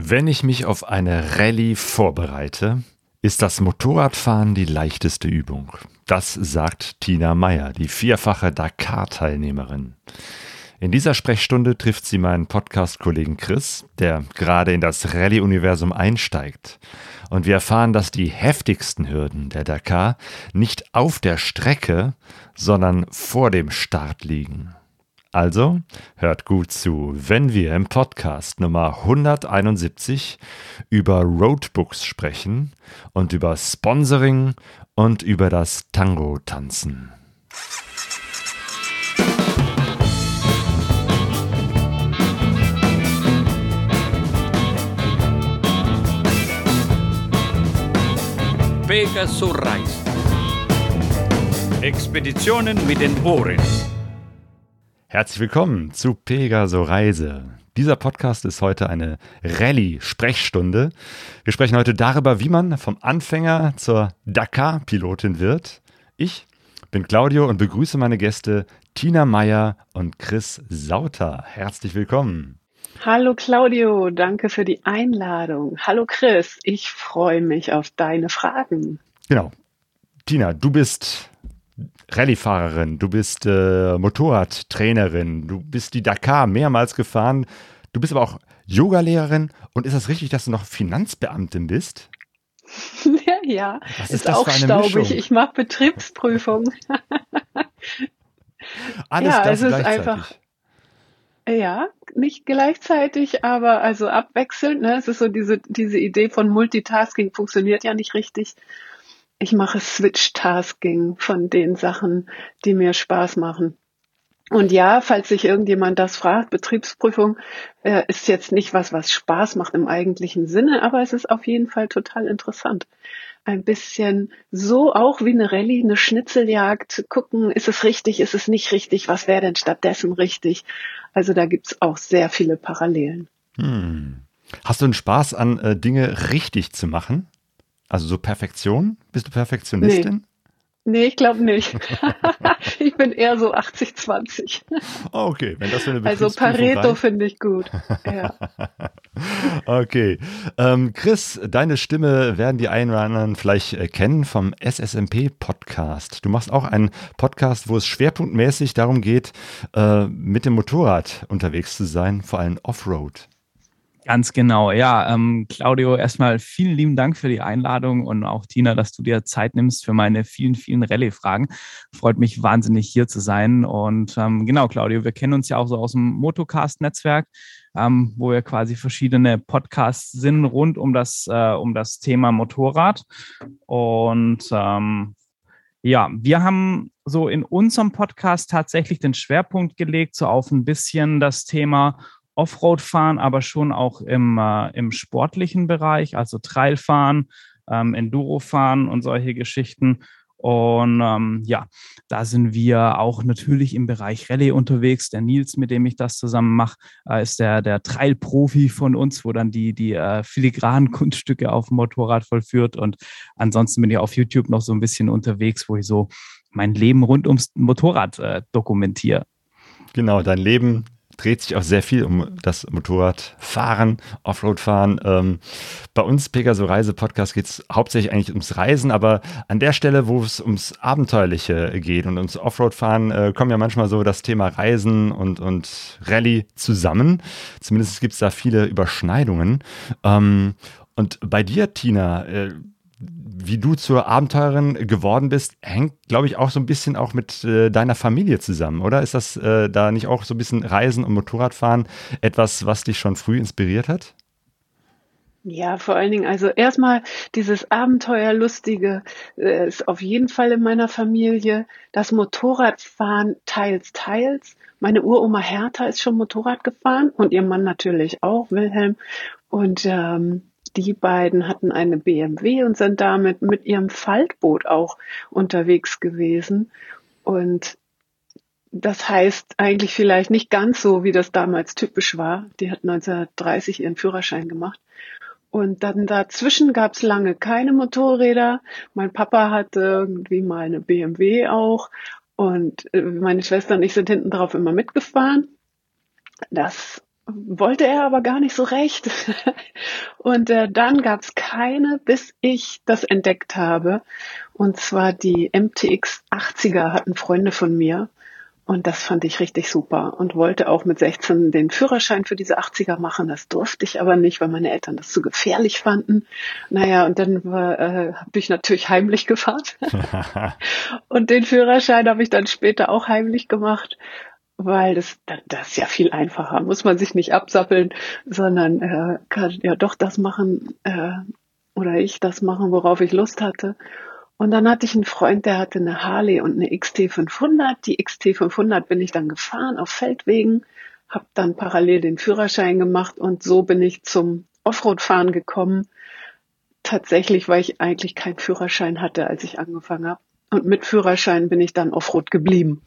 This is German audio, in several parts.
Wenn ich mich auf eine Rallye vorbereite, ist das Motorradfahren die leichteste Übung. Das sagt Tina Meyer, die vierfache Dakar-Teilnehmerin. In dieser Sprechstunde trifft sie meinen Podcast-Kollegen Chris, der gerade in das Rallye-Universum einsteigt. Und wir erfahren, dass die heftigsten Hürden der Dakar nicht auf der Strecke, sondern vor dem Start liegen. Also hört gut zu, wenn wir im Podcast Nummer 171 über Roadbooks sprechen und über Sponsoring und über das Tango-Tanzen. Pegasus Reise. Expeditionen mit den Ohren. Herzlich willkommen zu Pegaso Reise. Dieser Podcast ist heute eine Rallye-Sprechstunde. Wir sprechen heute darüber, wie man vom Anfänger zur Dakar-Pilotin wird. Ich bin Claudio und begrüße meine Gäste Tina Meyer und Chris Sauter. Herzlich willkommen. Hallo Claudio, danke für die Einladung. Hallo Chris, ich freue mich auf deine Fragen. Genau. Tina, du bist Rallyefahrerin, du bist äh, Motorradtrainerin, du bist die Dakar mehrmals gefahren, du bist aber auch Yogalehrerin und ist das richtig, dass du noch Finanzbeamtin bist? ja, Was ist, ist auch staubig. Mischung? Ich mache Betriebsprüfung. Alles ja, das es ist einfach. Ja, nicht gleichzeitig, aber also abwechselnd. Ne? Es ist so diese, diese Idee von Multitasking funktioniert ja nicht richtig ich mache Switch-Tasking von den Sachen, die mir Spaß machen. Und ja, falls sich irgendjemand das fragt, Betriebsprüfung äh, ist jetzt nicht was, was Spaß macht im eigentlichen Sinne, aber es ist auf jeden Fall total interessant. Ein bisschen so auch wie eine Rallye, eine Schnitzeljagd, gucken, ist es richtig, ist es nicht richtig, was wäre denn stattdessen richtig? Also da gibt's auch sehr viele Parallelen. Hm. Hast du einen Spaß an äh, Dinge richtig zu machen? Also so Perfektion? Bist du Perfektionistin? Nee. Nee, ich glaube nicht. ich bin eher so 80-20. Oh, okay, wenn das für eine Also Pareto finde ich gut. Ja. okay. Ähm, Chris, deine Stimme werden die einen oder anderen vielleicht äh, kennen vom SSMP-Podcast. Du machst auch einen Podcast, wo es schwerpunktmäßig darum geht, äh, mit dem Motorrad unterwegs zu sein, vor allem Offroad. Ganz genau, ja. Ähm, Claudio, erstmal vielen lieben Dank für die Einladung und auch Tina, dass du dir Zeit nimmst für meine vielen, vielen Rallye-Fragen. Freut mich wahnsinnig hier zu sein. Und ähm, genau, Claudio, wir kennen uns ja auch so aus dem Motocast-Netzwerk, ähm, wo wir quasi verschiedene Podcasts sind rund um das, äh, um das Thema Motorrad. Und ähm, ja, wir haben so in unserem Podcast tatsächlich den Schwerpunkt gelegt, so auf ein bisschen das Thema Offroad fahren, aber schon auch im, äh, im sportlichen Bereich, also Trailfahren, ähm, Enduro fahren und solche Geschichten. Und ähm, ja, da sind wir auch natürlich im Bereich Rallye unterwegs. Der Nils, mit dem ich das zusammen mache, äh, ist der, der Trail-Profi von uns, wo dann die, die äh, filigranen Kunststücke auf dem Motorrad vollführt. Und ansonsten bin ich auf YouTube noch so ein bisschen unterwegs, wo ich so mein Leben rund ums Motorrad äh, dokumentiere. Genau, dein Leben dreht sich auch sehr viel um das Motorradfahren, Offroadfahren. Ähm, bei uns, Pegaso Reise Podcast, geht es hauptsächlich eigentlich ums Reisen, aber an der Stelle, wo es ums Abenteuerliche geht und ums Offroadfahren, äh, kommen ja manchmal so das Thema Reisen und, und Rallye zusammen. Zumindest gibt es da viele Überschneidungen. Ähm, und bei dir, Tina, äh, wie du zur Abenteurerin geworden bist, hängt, glaube ich, auch so ein bisschen auch mit äh, deiner Familie zusammen, oder? Ist das äh, da nicht auch so ein bisschen Reisen und Motorradfahren etwas, was dich schon früh inspiriert hat? Ja, vor allen Dingen, also erstmal dieses Abenteuerlustige äh, ist auf jeden Fall in meiner Familie. Das Motorradfahren teils, teils. Meine Uroma Hertha ist schon Motorrad gefahren und ihr Mann natürlich auch, Wilhelm. Und ähm, die beiden hatten eine BMW und sind damit mit ihrem Faltboot auch unterwegs gewesen. Und das heißt eigentlich vielleicht nicht ganz so, wie das damals typisch war. Die hat 1930 ihren Führerschein gemacht. Und dann dazwischen gab es lange keine Motorräder. Mein Papa hatte irgendwie mal eine BMW auch. Und äh, meine Schwester und ich sind hinten drauf immer mitgefahren. Das wollte er aber gar nicht so recht. Und äh, dann gab es keine, bis ich das entdeckt habe. Und zwar die MTX 80er hatten Freunde von mir. Und das fand ich richtig super und wollte auch mit 16 den Führerschein für diese 80er machen. Das durfte ich aber nicht, weil meine Eltern das zu gefährlich fanden. Naja, und dann äh, habe ich natürlich heimlich gefahren. und den Führerschein habe ich dann später auch heimlich gemacht, weil das, das ist ja viel einfacher. Muss man sich nicht absappeln, sondern äh, kann ja doch das machen äh, oder ich das machen, worauf ich Lust hatte. Und dann hatte ich einen Freund, der hatte eine Harley und eine XT500. Die XT500 bin ich dann gefahren auf Feldwegen, habe dann parallel den Führerschein gemacht und so bin ich zum Offroad-Fahren gekommen. Tatsächlich, weil ich eigentlich keinen Führerschein hatte, als ich angefangen habe. Und mit Führerschein bin ich dann Offroad geblieben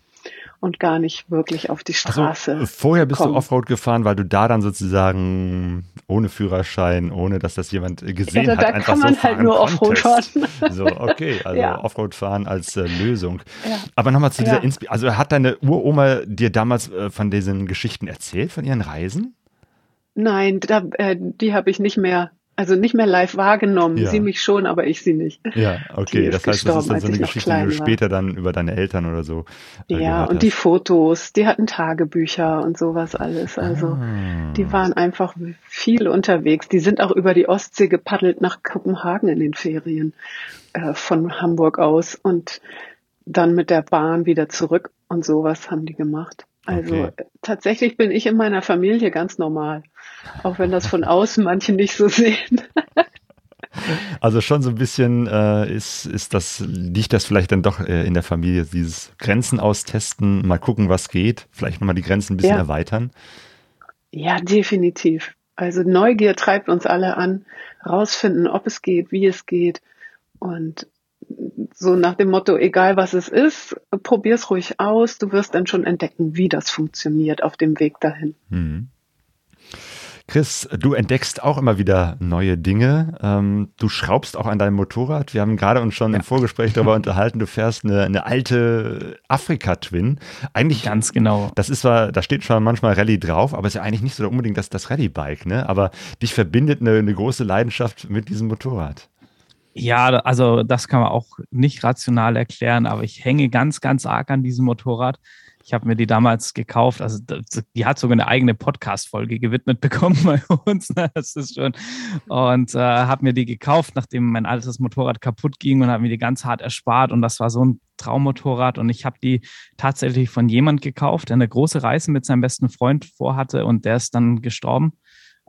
und gar nicht wirklich auf die Straße. Also, vorher bist kommen. du Offroad gefahren, weil du da dann sozusagen ohne Führerschein, ohne dass das jemand gesehen ja, da, hat, da einfach kann man so halt nur Offroad fahren. So, okay, also ja. Offroad fahren als äh, Lösung. Ja. Aber nochmal zu dieser ja. Inspi also hat deine Uroma dir damals äh, von diesen Geschichten erzählt, von ihren Reisen? Nein, da, äh, die habe ich nicht mehr also nicht mehr live wahrgenommen. Ja. Sie mich schon, aber ich sie nicht. Ja, okay. Das heißt, das ist dann so eine Geschichte, die du später dann über deine Eltern oder so. Äh, ja, und hast. die Fotos, die hatten Tagebücher und sowas alles. Also ah. die waren einfach viel unterwegs. Die sind auch über die Ostsee gepaddelt nach Kopenhagen in den Ferien äh, von Hamburg aus und dann mit der Bahn wieder zurück und sowas haben die gemacht. Also okay. tatsächlich bin ich in meiner Familie ganz normal, auch wenn das von außen manche nicht so sehen. Also schon so ein bisschen äh, ist, ist das, liegt das vielleicht dann doch äh, in der Familie, dieses Grenzen austesten, mal gucken, was geht, vielleicht nochmal die Grenzen ein bisschen ja. erweitern. Ja, definitiv. Also Neugier treibt uns alle an, rausfinden, ob es geht, wie es geht. Und so nach dem Motto, egal was es ist, probier's ruhig aus, du wirst dann schon entdecken, wie das funktioniert auf dem Weg dahin. Mhm. Chris, du entdeckst auch immer wieder neue Dinge. Ähm, du schraubst auch an deinem Motorrad. Wir haben gerade uns schon ja. im Vorgespräch darüber unterhalten. Du fährst eine, eine alte Afrika-Twin. Eigentlich ganz genau. Das ist zwar, da steht schon manchmal Rallye drauf, aber es ist ja eigentlich nicht so unbedingt das, das Rallye-Bike. Ne? Aber dich verbindet eine, eine große Leidenschaft mit diesem Motorrad. Ja, also das kann man auch nicht rational erklären, aber ich hänge ganz, ganz arg an diesem Motorrad. Ich habe mir die damals gekauft. Also die hat sogar eine eigene Podcast-Folge gewidmet bekommen bei uns. Ne? Das ist schon. Und äh, habe mir die gekauft, nachdem mein altes Motorrad kaputt ging und habe mir die ganz hart erspart. Und das war so ein Traummotorrad. Und ich habe die tatsächlich von jemand gekauft, der eine große Reise mit seinem besten Freund vorhatte und der ist dann gestorben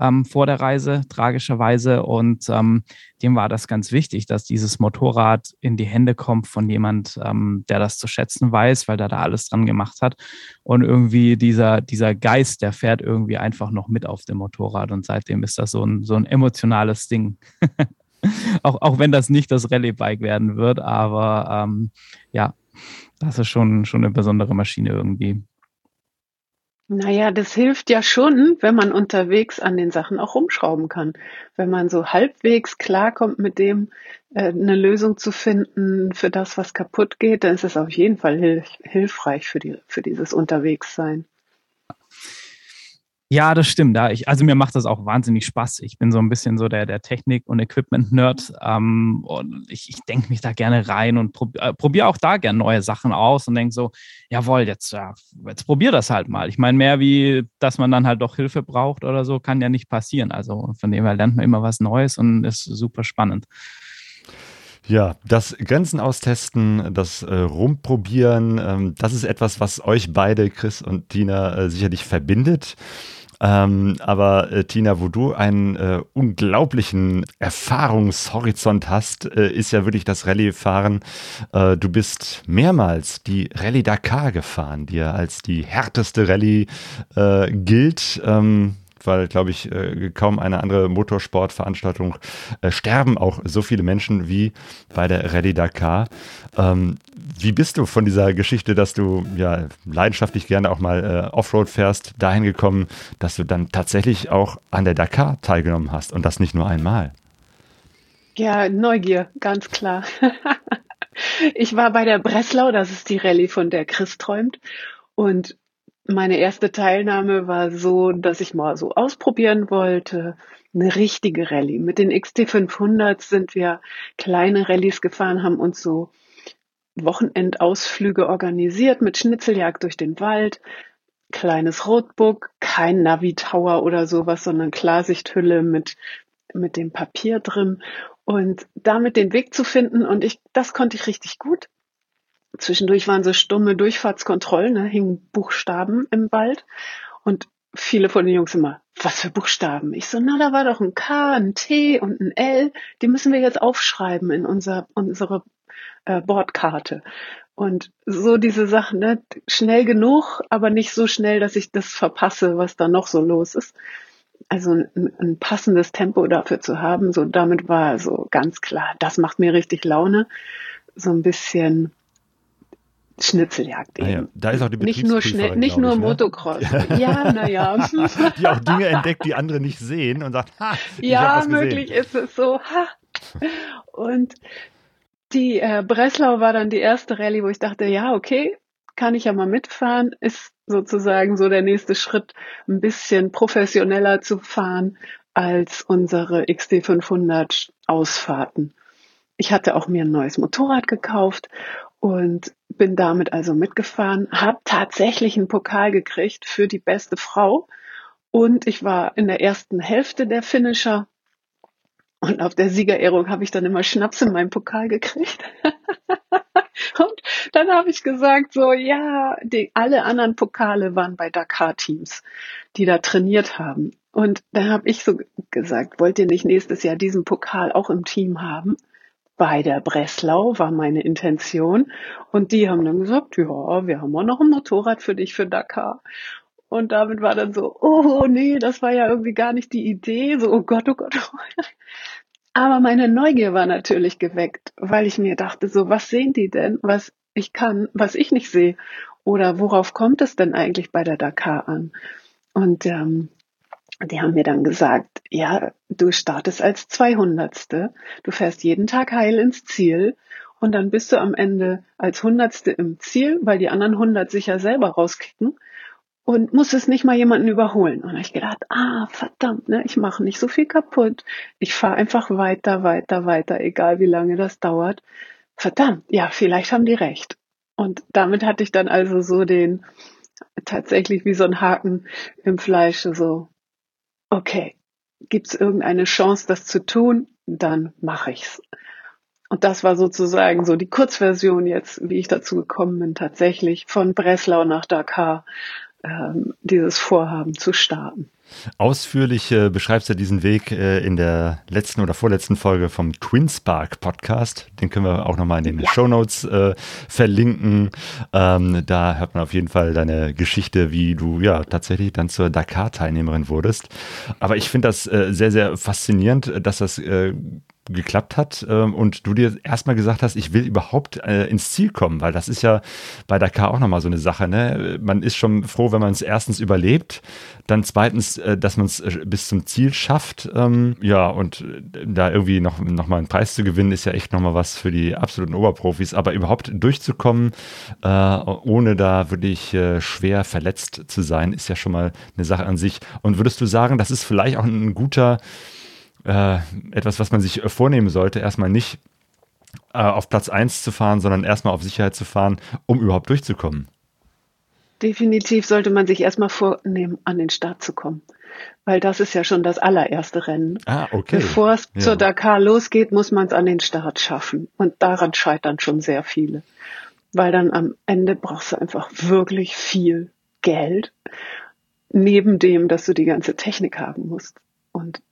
ähm, vor der Reise, tragischerweise. Und ähm, dem war das ganz wichtig, dass dieses Motorrad in die Hände kommt von jemand, ähm, der das zu schätzen weiß, weil der da alles dran gemacht hat. Und irgendwie dieser, dieser Geist, der fährt irgendwie einfach noch mit auf dem Motorrad. Und seitdem ist das so ein, so ein emotionales Ding. auch, auch wenn das nicht das Rallye-Bike werden wird, aber ähm, ja, das ist schon, schon eine besondere Maschine irgendwie. Naja, das hilft ja schon, wenn man unterwegs an den Sachen auch rumschrauben kann. Wenn man so halbwegs klarkommt mit dem, äh, eine Lösung zu finden für das, was kaputt geht, dann ist es auf jeden Fall hilf hilfreich für, die, für dieses Unterwegssein. Ja, das stimmt. Ja, ich, also mir macht das auch wahnsinnig Spaß. Ich bin so ein bisschen so der, der Technik- und Equipment-Nerd. Ähm, und ich, ich denke mich da gerne rein und prob, äh, probiere auch da gerne neue Sachen aus und denke so, jawohl, jetzt, ja, jetzt probier das halt mal. Ich meine, mehr wie, dass man dann halt doch Hilfe braucht oder so, kann ja nicht passieren. Also von dem her lernt man immer was Neues und ist super spannend. Ja, das Grenzen austesten, das äh, Rumprobieren, ähm, das ist etwas, was euch beide, Chris und Tina, äh, sicherlich verbindet. Ähm, aber äh, Tina, wo du einen äh, unglaublichen Erfahrungshorizont hast, äh, ist ja wirklich das Rallye-Fahren. Äh, du bist mehrmals die Rallye Dakar gefahren, die ja als die härteste Rallye äh, gilt. Ähm, weil, glaube ich, äh, kaum eine andere Motorsportveranstaltung äh, sterben auch so viele Menschen wie bei der Rallye Dakar. Ähm, wie bist du von dieser Geschichte, dass du ja leidenschaftlich gerne auch mal äh, Offroad fährst, dahin gekommen, dass du dann tatsächlich auch an der Dakar teilgenommen hast und das nicht nur einmal? Ja, Neugier, ganz klar. ich war bei der Breslau, das ist die Rallye, von der Chris träumt. Und meine erste Teilnahme war so, dass ich mal so ausprobieren wollte. Eine richtige Rallye. Mit den XT500 sind wir kleine Rallyes gefahren, haben uns so Wochenendausflüge organisiert mit Schnitzeljagd durch den Wald, kleines Roadbook, kein Navi-Tower oder sowas, sondern Klarsichthülle mit, mit dem Papier drin und damit den Weg zu finden. Und ich, das konnte ich richtig gut. Zwischendurch waren so stumme Durchfahrtskontrollen, ne, hingen Buchstaben im Wald und viele von den Jungs immer, was für Buchstaben? Ich so, na, da war doch ein K, ein T und ein L, die müssen wir jetzt aufschreiben in unser, unsere äh, Bordkarte. Und so diese Sachen, ne, schnell genug, aber nicht so schnell, dass ich das verpasse, was da noch so los ist. Also ein, ein passendes Tempo dafür zu haben, so damit war so ganz klar, das macht mir richtig Laune. So ein bisschen Schnitzeljagd eben. Ah ja, da ist auch die Nicht nur schnell, nicht nur ich, ne? Motocross. Ja, naja. die auch Dinge entdeckt, die andere nicht sehen und sagt, ha, ja, möglich ist es so. Ha. Und die äh, Breslau war dann die erste Rallye, wo ich dachte, ja, okay, kann ich ja mal mitfahren, ist sozusagen so der nächste Schritt, ein bisschen professioneller zu fahren als unsere XD500 Ausfahrten. Ich hatte auch mir ein neues Motorrad gekauft und bin damit also mitgefahren, habe tatsächlich einen Pokal gekriegt für die beste Frau und ich war in der ersten Hälfte der Finisher und auf der Siegerehrung habe ich dann immer Schnaps in meinem Pokal gekriegt. und dann habe ich gesagt, so ja, die, alle anderen Pokale waren bei Dakar-Teams, die da trainiert haben. Und da habe ich so gesagt, wollt ihr nicht nächstes Jahr diesen Pokal auch im Team haben? Bei der Breslau war meine Intention. Und die haben dann gesagt, ja, wir haben auch noch ein Motorrad für dich für Dakar. Und damit war dann so, oh nee, das war ja irgendwie gar nicht die Idee. So, oh Gott, oh Gott. Oh Aber meine Neugier war natürlich geweckt, weil ich mir dachte, so, was sehen die denn, was ich kann, was ich nicht sehe? Oder worauf kommt es denn eigentlich bei der Dakar an? Und ähm, die haben mir dann gesagt, ja, du startest als 200. Du fährst jeden Tag heil ins Ziel und dann bist du am Ende als Hundertste im Ziel, weil die anderen 100 sich ja selber rauskicken und muss es nicht mal jemanden überholen. Und ich gedacht, ah, verdammt, ne, ich mache nicht so viel kaputt. Ich fahre einfach weiter, weiter, weiter, egal wie lange das dauert. Verdammt, ja, vielleicht haben die recht. Und damit hatte ich dann also so den, tatsächlich wie so ein Haken im Fleische, so, okay, gibt es irgendeine Chance, das zu tun, dann mache ich's. Und das war sozusagen so die Kurzversion jetzt, wie ich dazu gekommen bin, tatsächlich von Breslau nach Dakar ähm, dieses Vorhaben zu starten. Ausführlich äh, beschreibst du diesen Weg äh, in der letzten oder vorletzten Folge vom Twin Spark Podcast. Den können wir auch nochmal in den ja. Show Notes äh, verlinken. Ähm, da hört man auf jeden Fall deine Geschichte, wie du ja tatsächlich dann zur Dakar-Teilnehmerin wurdest. Aber ich finde das äh, sehr, sehr faszinierend, dass das äh, geklappt hat ähm, und du dir erstmal gesagt hast, ich will überhaupt äh, ins Ziel kommen, weil das ist ja bei Dakar auch nochmal so eine Sache. Ne? Man ist schon froh, wenn man es erstens überlebt, dann zweitens, äh, dass man es äh, bis zum Ziel schafft. Ähm, ja, und äh, da irgendwie noch, noch einen Preis zu gewinnen, ist ja echt nochmal was für die absoluten Oberprofis. Aber überhaupt durchzukommen, äh, ohne da wirklich äh, schwer verletzt zu sein, ist ja schon mal eine Sache an sich. Und würdest du sagen, das ist vielleicht auch ein guter äh, etwas, was man sich äh, vornehmen sollte, erstmal nicht äh, auf Platz 1 zu fahren, sondern erstmal auf Sicherheit zu fahren, um überhaupt durchzukommen. Definitiv sollte man sich erstmal vornehmen, an den Start zu kommen. Weil das ist ja schon das allererste Rennen. Ah, okay. Bevor es ja. zur Dakar losgeht, muss man es an den Start schaffen. Und daran scheitern schon sehr viele. Weil dann am Ende brauchst du einfach wirklich viel Geld. Neben dem, dass du die ganze Technik haben musst. Und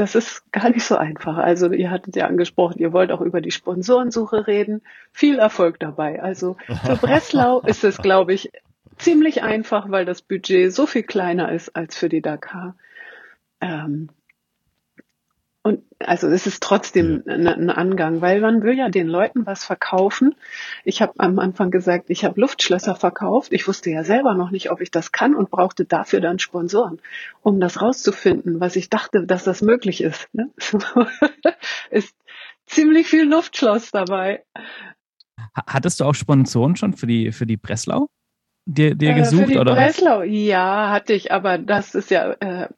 das ist gar nicht so einfach. Also ihr hattet ja angesprochen, ihr wollt auch über die Sponsorensuche reden. Viel Erfolg dabei. Also für Breslau ist es, glaube ich, ziemlich einfach, weil das Budget so viel kleiner ist als für die Dakar. Ähm, und also es ist trotzdem ja. ein Angang, weil man will ja den Leuten was verkaufen. Ich habe am Anfang gesagt, ich habe Luftschlösser verkauft. Ich wusste ja selber noch nicht, ob ich das kann und brauchte dafür dann Sponsoren, um das rauszufinden, was ich dachte, dass das möglich ist. Ne? ist ziemlich viel Luftschloss dabei. Hattest du auch Sponsoren schon für die für die Breslau? dir, dir gesucht? Für die oder Breslau, ja, hatte ich, aber das ist ja, äh,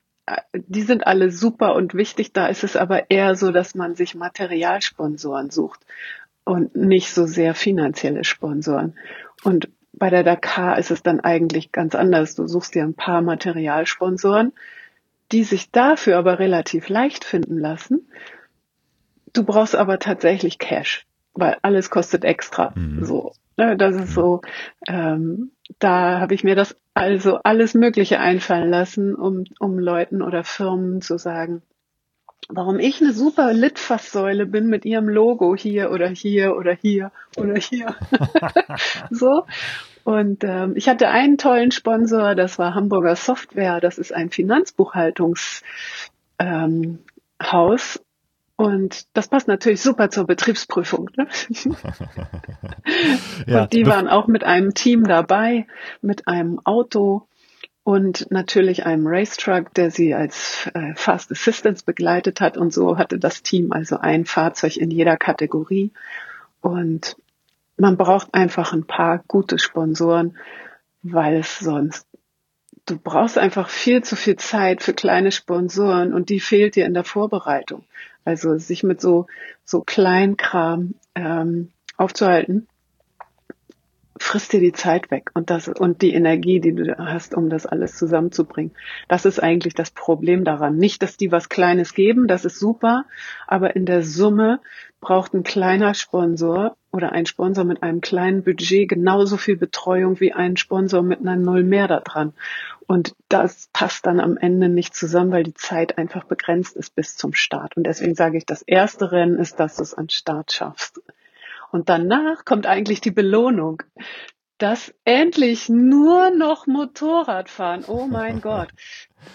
die sind alle super und wichtig. Da ist es aber eher so, dass man sich Materialsponsoren sucht und nicht so sehr finanzielle Sponsoren. Und bei der Dakar ist es dann eigentlich ganz anders. Du suchst dir ein paar Materialsponsoren, die sich dafür aber relativ leicht finden lassen. Du brauchst aber tatsächlich Cash, weil alles kostet extra. Mhm. So, das ist so. Ähm, da habe ich mir das also alles Mögliche einfallen lassen, um um Leuten oder Firmen zu sagen, warum ich eine super Litfaßsäule bin mit ihrem Logo hier oder hier oder hier oder hier. so. Und ähm, ich hatte einen tollen Sponsor, das war Hamburger Software, das ist ein Finanzbuchhaltungshaus. Ähm, und das passt natürlich super zur Betriebsprüfung. Ne? ja, und die waren auch mit einem Team dabei, mit einem Auto und natürlich einem Racetruck, der sie als äh, Fast Assistance begleitet hat. Und so hatte das Team also ein Fahrzeug in jeder Kategorie. Und man braucht einfach ein paar gute Sponsoren, weil es sonst, du brauchst einfach viel zu viel Zeit für kleine Sponsoren und die fehlt dir in der Vorbereitung. Also sich mit so, so Kleinkram ähm, aufzuhalten, frisst dir die Zeit weg und das und die Energie, die du hast, um das alles zusammenzubringen. Das ist eigentlich das Problem daran. Nicht, dass die was Kleines geben, das ist super, aber in der Summe braucht ein kleiner Sponsor oder ein Sponsor mit einem kleinen Budget genauso viel Betreuung wie ein Sponsor mit einer Null mehr da dran. Und das passt dann am Ende nicht zusammen, weil die Zeit einfach begrenzt ist bis zum Start. Und deswegen sage ich, das erste Rennen ist, dass du es an Start schaffst. Und danach kommt eigentlich die Belohnung. dass endlich nur noch Motorrad fahren. Oh mein Gott.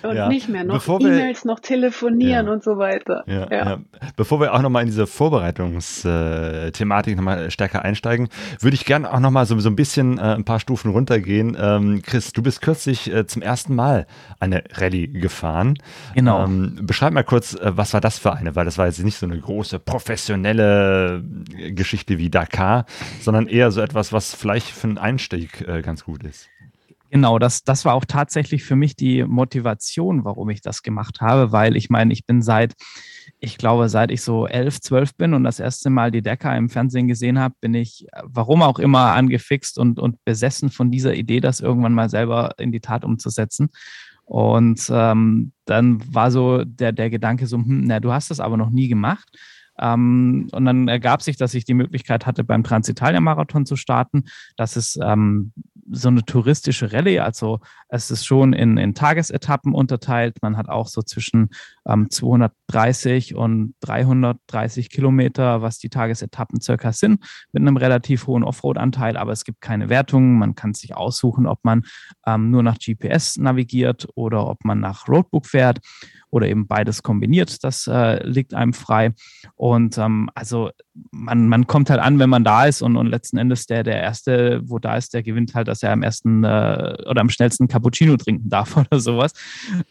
Und ja. nicht mehr noch E-Mails, noch telefonieren ja. und so weiter. Ja, ja. Bevor wir auch nochmal in diese Vorbereitungsthematik nochmal stärker einsteigen, würde ich gerne auch nochmal so, so ein bisschen äh, ein paar Stufen runtergehen. Ähm, Chris, du bist kürzlich äh, zum ersten Mal eine Rallye gefahren. Genau. Ähm, beschreib mal kurz, äh, was war das für eine? Weil das war jetzt nicht so eine große professionelle Geschichte wie Dakar, sondern eher so etwas, was vielleicht für einen Einstieg äh, ganz gut ist. Genau, das, das war auch tatsächlich für mich die Motivation, warum ich das gemacht habe, weil ich meine, ich bin seit, ich glaube, seit ich so elf, zwölf bin und das erste Mal die Decker im Fernsehen gesehen habe, bin ich, warum auch immer, angefixt und, und besessen von dieser Idee, das irgendwann mal selber in die Tat umzusetzen. Und ähm, dann war so der, der Gedanke so, hm, na, du hast das aber noch nie gemacht. Ähm, und dann ergab sich, dass ich die Möglichkeit hatte, beim Transitalia-Marathon zu starten. Das ist ähm, so eine touristische Rallye. Also es ist schon in, in Tagesetappen unterteilt. Man hat auch so zwischen ähm, 230 und 330 Kilometer, was die Tagesetappen circa sind, mit einem relativ hohen Offroad-Anteil. Aber es gibt keine Wertungen. Man kann sich aussuchen, ob man ähm, nur nach GPS navigiert oder ob man nach Roadbook fährt oder eben beides kombiniert. Das äh, liegt einem frei. Und ähm, also man, man kommt halt an, wenn man da ist und, und letzten Endes der, der Erste, wo da ist, der gewinnt halt, dass er am ersten äh, oder am schnellsten Cappuccino trinken darf oder sowas.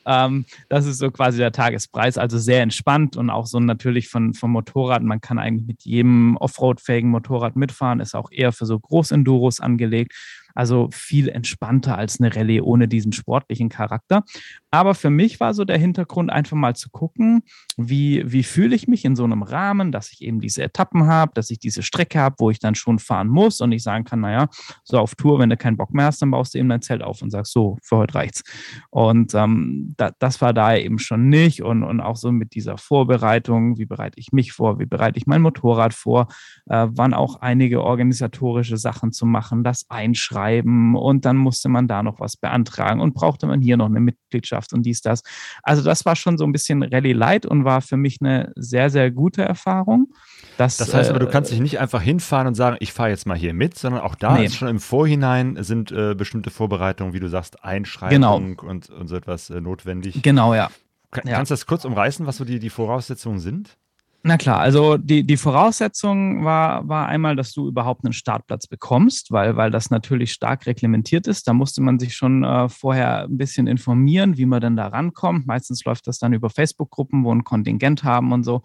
Ähm, das ist so quasi der Tagespreis, also sehr entspannt und auch so natürlich von, vom Motorrad. Man kann eigentlich mit jedem Offroad-fähigen Motorrad mitfahren, ist auch eher für so Großenduros angelegt. Also viel entspannter als eine Rallye ohne diesen sportlichen Charakter. Aber für mich war so der Hintergrund einfach mal zu gucken, wie, wie fühle ich mich in so einem Rahmen, dass ich eben diese Etappen habe, dass ich diese Strecke habe, wo ich dann schon fahren muss und ich sagen kann, naja, so auf Tour, wenn du keinen Bock mehr hast, dann baust du eben dein Zelt auf und sagst, so, für heute reicht's. Und ähm, da, das war da eben schon nicht und, und auch so mit dieser Vorbereitung, wie bereite ich mich vor, wie bereite ich mein Motorrad vor, äh, waren auch einige organisatorische Sachen zu machen, das Einschreiben und dann musste man da noch was beantragen und brauchte man hier noch eine Mitgliedschaft und dies, das. Also das war schon so ein bisschen Rallye Light und war für mich eine sehr, sehr gute Erfahrung. Das, das heißt aber, du kannst dich nicht einfach hinfahren und sagen, ich fahre jetzt mal hier mit, sondern auch da nee. ist schon im Vorhinein sind äh, bestimmte Vorbereitungen, wie du sagst, Einschreibung genau. und, und so etwas äh, notwendig. Genau, ja. Kann, ja. Kannst du das kurz umreißen, was so die, die Voraussetzungen sind? Na klar, also die, die Voraussetzung war, war einmal, dass du überhaupt einen Startplatz bekommst, weil, weil das natürlich stark reglementiert ist. Da musste man sich schon äh, vorher ein bisschen informieren, wie man denn da rankommt. Meistens läuft das dann über Facebook-Gruppen, wo ein Kontingent haben und so.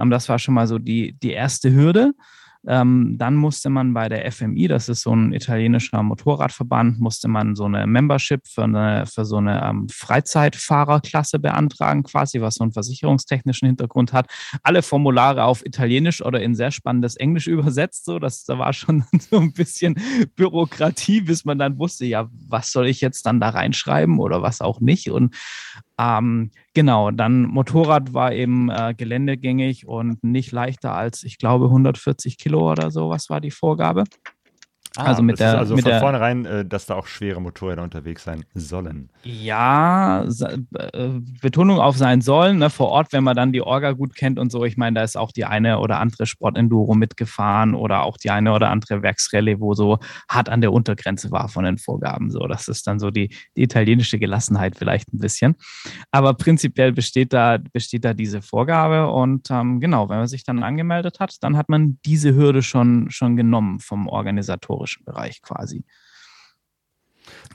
Ähm, das war schon mal so die, die erste Hürde. Ähm, dann musste man bei der FMI, das ist so ein italienischer Motorradverband, musste man so eine Membership für, eine, für so eine ähm, Freizeitfahrerklasse beantragen, quasi, was so einen versicherungstechnischen Hintergrund hat. Alle Formulare auf Italienisch oder in sehr spannendes Englisch übersetzt. So, das da war schon so ein bisschen Bürokratie, bis man dann wusste, ja, was soll ich jetzt dann da reinschreiben oder was auch nicht. Und ähm, genau, dann Motorrad war eben äh, geländegängig und nicht leichter als, ich glaube, 140 Kilo oder so, was war die Vorgabe. Ah, also mit der, also mit von der, vornherein, äh, dass da auch schwere Motorräder unterwegs sein sollen. Ja, äh, Betonung auf sein sollen. Ne, vor Ort, wenn man dann die Orga gut kennt und so. Ich meine, da ist auch die eine oder andere Sportenduro mitgefahren oder auch die eine oder andere Werksrallye, wo so hart an der Untergrenze war von den Vorgaben. So, das ist dann so die, die italienische Gelassenheit vielleicht ein bisschen. Aber prinzipiell besteht da, besteht da diese Vorgabe und ähm, genau, wenn man sich dann angemeldet hat, dann hat man diese Hürde schon, schon genommen vom Organisator historischen Bereich quasi.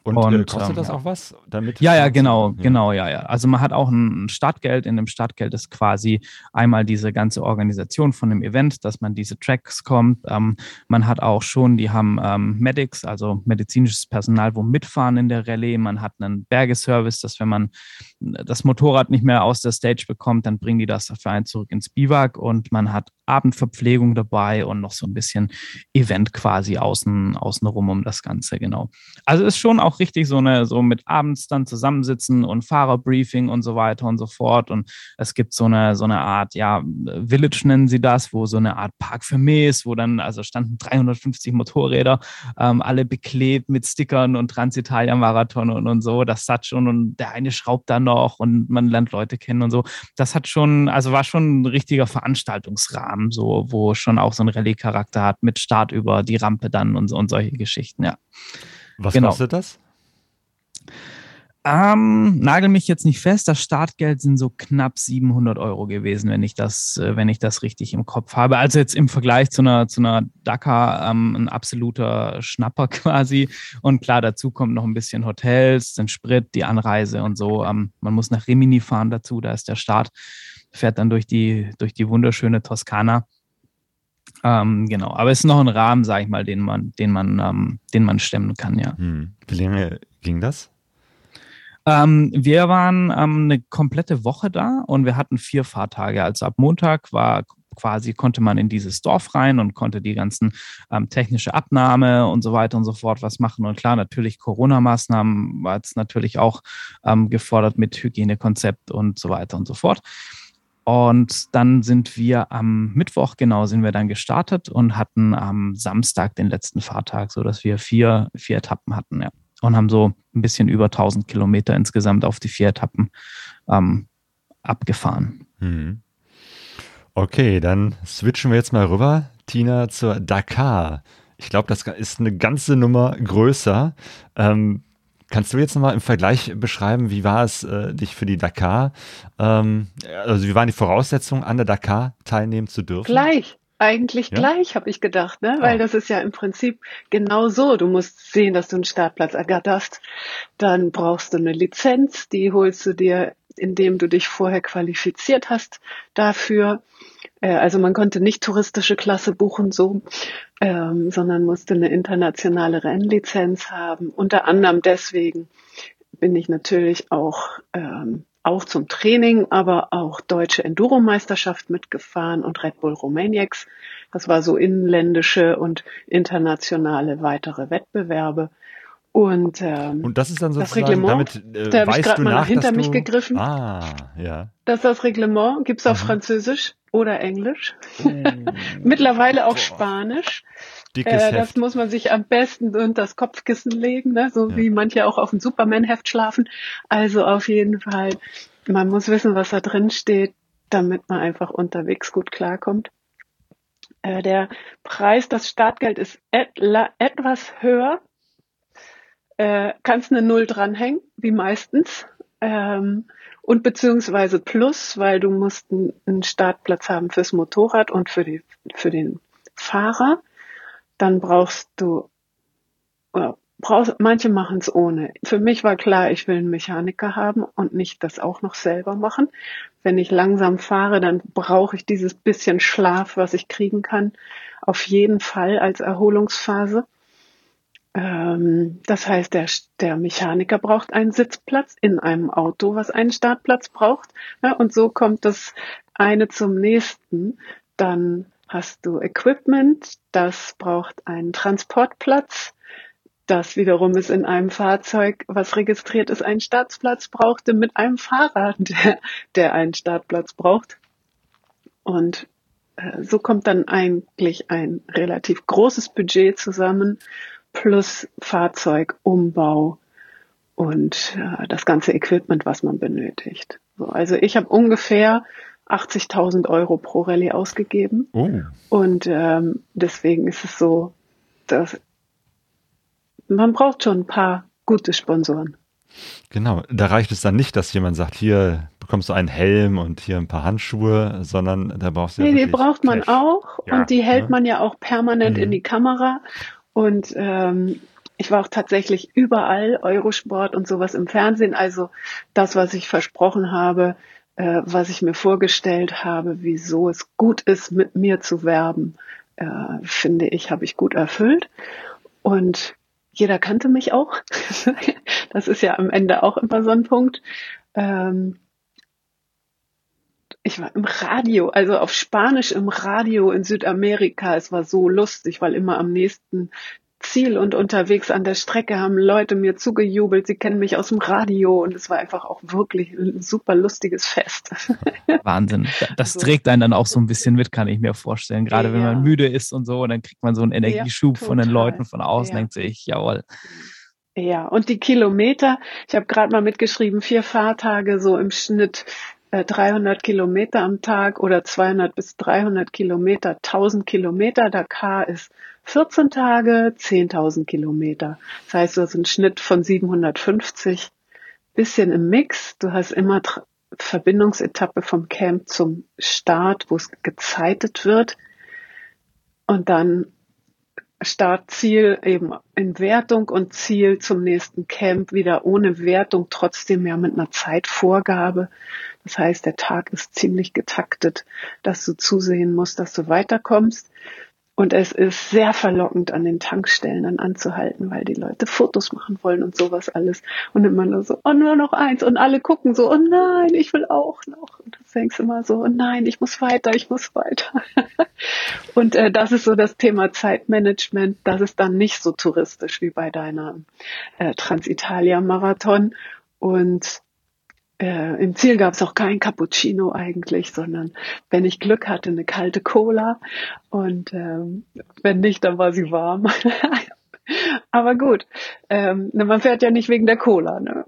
Und, und äh, kostet ähm, das auch was? Damit ja, ja, genau, ja. genau, ja, ja. Also man hat auch ein Startgeld. In dem Startgeld ist quasi einmal diese ganze Organisation von dem Event, dass man diese Tracks kommt. Ähm, man hat auch schon, die haben ähm, Medics, also medizinisches Personal, wo mitfahren in der Rallye. Man hat einen Bergeservice, dass wenn man das Motorrad nicht mehr aus der Stage bekommt, dann bringen die das für einen zurück ins Biwak und man hat Abendverpflegung dabei und noch so ein bisschen Event quasi außen, außenrum um das Ganze, genau. Also ist schon auch richtig so eine, so mit abends dann zusammensitzen und Fahrerbriefing und so weiter und so fort. Und es gibt so eine, so eine Art, ja, Village nennen sie das, wo so eine Art Park für Mes, wo dann, also standen 350 Motorräder, ähm, alle beklebt mit Stickern und Transitalia-Marathon und, und so. Das hat schon, und der eine schraubt da noch und man lernt Leute kennen und so. Das hat schon, also war schon ein richtiger Veranstaltungsrahmen haben, so, wo schon auch so ein Rallye-Charakter hat, mit Start über die Rampe dann und, und solche Geschichten, ja. Was genau. kostet das? Ähm, nagel mich jetzt nicht fest. Das Startgeld sind so knapp 700 Euro gewesen, wenn ich das, äh, wenn ich das richtig im Kopf habe. Also jetzt im Vergleich zu einer, zu einer Dakar ähm, ein absoluter Schnapper quasi. Und klar, dazu kommt noch ein bisschen Hotels, den Sprit, die Anreise und so. Ähm, man muss nach Rimini fahren dazu. Da ist der Start fährt dann durch die, durch die wunderschöne Toskana. Ähm, genau, aber es ist noch ein Rahmen, sage ich mal, den man, den man, ähm, den man stemmen kann, ja. Hm. Wie lange ging das? Ähm, wir waren ähm, eine komplette Woche da und wir hatten vier Fahrtage. Also ab Montag war quasi, konnte man in dieses Dorf rein und konnte die ganzen ähm, technische Abnahme und so weiter und so fort was machen. Und klar, natürlich Corona-Maßnahmen war jetzt natürlich auch ähm, gefordert mit Hygienekonzept und so weiter und so fort. Und dann sind wir am Mittwoch, genau, sind wir dann gestartet und hatten am Samstag den letzten Fahrtag, so dass wir vier, vier Etappen hatten, ja. Und haben so ein bisschen über 1000 Kilometer insgesamt auf die vier Etappen ähm, abgefahren. Mhm. Okay, dann switchen wir jetzt mal rüber, Tina, zur Dakar. Ich glaube, das ist eine ganze Nummer größer. Ähm, Kannst du jetzt nochmal im Vergleich beschreiben, wie war es, äh, dich für die Dakar, ähm, also wie waren die Voraussetzungen, an der Dakar teilnehmen zu dürfen? Gleich. Eigentlich ja? gleich, habe ich gedacht, ne? Weil oh. das ist ja im Prinzip genau so. Du musst sehen, dass du einen Startplatz ergatterst. Dann brauchst du eine Lizenz, die holst du dir, indem du dich vorher qualifiziert hast dafür. Äh, also man konnte nicht touristische Klasse buchen so, ähm, sondern musste eine internationale Rennlizenz haben. Unter anderem deswegen bin ich natürlich auch ähm, auch zum Training, aber auch deutsche Enduro-Meisterschaft mitgefahren und Red Bull Romaniacs. Das war so inländische und internationale weitere Wettbewerbe. Und, ähm, und das ist dann sozusagen, damit äh, da habe ich gerade mal nach, hinter mich du, gegriffen. Ah, ja. Das ist das Reglement, gibt's auf mhm. Französisch oder Englisch. Oh. Mittlerweile auch Boah. Spanisch. Dickes äh, das muss man sich am besten unter das Kopfkissen legen, ne? so ja. wie manche auch auf dem Superman-Heft schlafen. Also auf jeden Fall, man muss wissen, was da drin steht, damit man einfach unterwegs gut klarkommt. Äh, der Preis, das Startgeld ist etla, etwas höher äh, kannst eine Null dranhängen, wie meistens. Ähm, und beziehungsweise Plus, weil du musst einen Startplatz haben fürs Motorrad und für, die, für den Fahrer. Dann brauchst du, brauchst, manche machen es ohne. Für mich war klar, ich will einen Mechaniker haben und nicht das auch noch selber machen. Wenn ich langsam fahre, dann brauche ich dieses bisschen Schlaf, was ich kriegen kann, auf jeden Fall als Erholungsphase. Ähm, das heißt, der, der Mechaniker braucht einen Sitzplatz in einem Auto, was einen Startplatz braucht. Und so kommt das eine zum nächsten. Dann hast du Equipment, das braucht einen Transportplatz das wiederum ist in einem Fahrzeug, was registriert ist, einen Startplatz brauchte mit einem Fahrer, der, der einen Startplatz braucht. Und äh, so kommt dann eigentlich ein relativ großes Budget zusammen, plus Fahrzeugumbau und äh, das ganze Equipment, was man benötigt. So, also ich habe ungefähr 80.000 Euro pro Rallye ausgegeben. Oh. Und ähm, deswegen ist es so, dass man braucht schon ein paar gute Sponsoren. Genau, da reicht es dann nicht, dass jemand sagt, hier bekommst du einen Helm und hier ein paar Handschuhe, sondern da brauchst du Nee, ja die braucht man Cash. auch ja, und die hält ne? man ja auch permanent mhm. in die Kamera und ähm, ich war auch tatsächlich überall Eurosport und sowas im Fernsehen, also das, was ich versprochen habe, äh, was ich mir vorgestellt habe, wieso es gut ist, mit mir zu werben, äh, finde ich, habe ich gut erfüllt. Und jeder kannte mich auch. das ist ja am Ende auch immer so ein Punkt. Ähm, ich war im Radio, also auf Spanisch im Radio in Südamerika. Es war so lustig, weil immer am nächsten Ziel und unterwegs an der Strecke haben Leute mir zugejubelt. Sie kennen mich aus dem Radio und es war einfach auch wirklich ein super lustiges Fest. Wahnsinn. Das so. trägt einen dann auch so ein bisschen mit, kann ich mir vorstellen. Gerade ja. wenn man müde ist und so, und dann kriegt man so einen Energieschub ja, von den Leuten von außen, ja. denkt sich, jawohl. Ja, und die Kilometer, ich habe gerade mal mitgeschrieben, vier Fahrtage so im Schnitt 300 äh, Kilometer am Tag oder 200 bis 300 Kilometer, 1000 Kilometer. Dakar ist 14 Tage, 10.000 Kilometer. Das heißt, du hast einen Schnitt von 750. Bisschen im Mix. Du hast immer Verbindungsetappe vom Camp zum Start, wo es gezeitet wird. Und dann Startziel eben in Wertung und Ziel zum nächsten Camp wieder ohne Wertung, trotzdem ja mit einer Zeitvorgabe. Das heißt, der Tag ist ziemlich getaktet, dass du zusehen musst, dass du weiterkommst. Und es ist sehr verlockend, an den Tankstellen dann anzuhalten, weil die Leute Fotos machen wollen und sowas alles. Und immer nur so, oh, nur noch eins. Und alle gucken so, oh nein, ich will auch noch. Und du denkst immer so, oh nein, ich muss weiter, ich muss weiter. und äh, das ist so das Thema Zeitmanagement. Das ist dann nicht so touristisch wie bei deiner äh, Transitalia-Marathon. Und äh, Im Ziel gab es auch kein Cappuccino eigentlich, sondern wenn ich Glück hatte, eine kalte Cola und ähm, wenn nicht, dann war sie warm. Aber gut, ähm, man fährt ja nicht wegen der Cola, ne?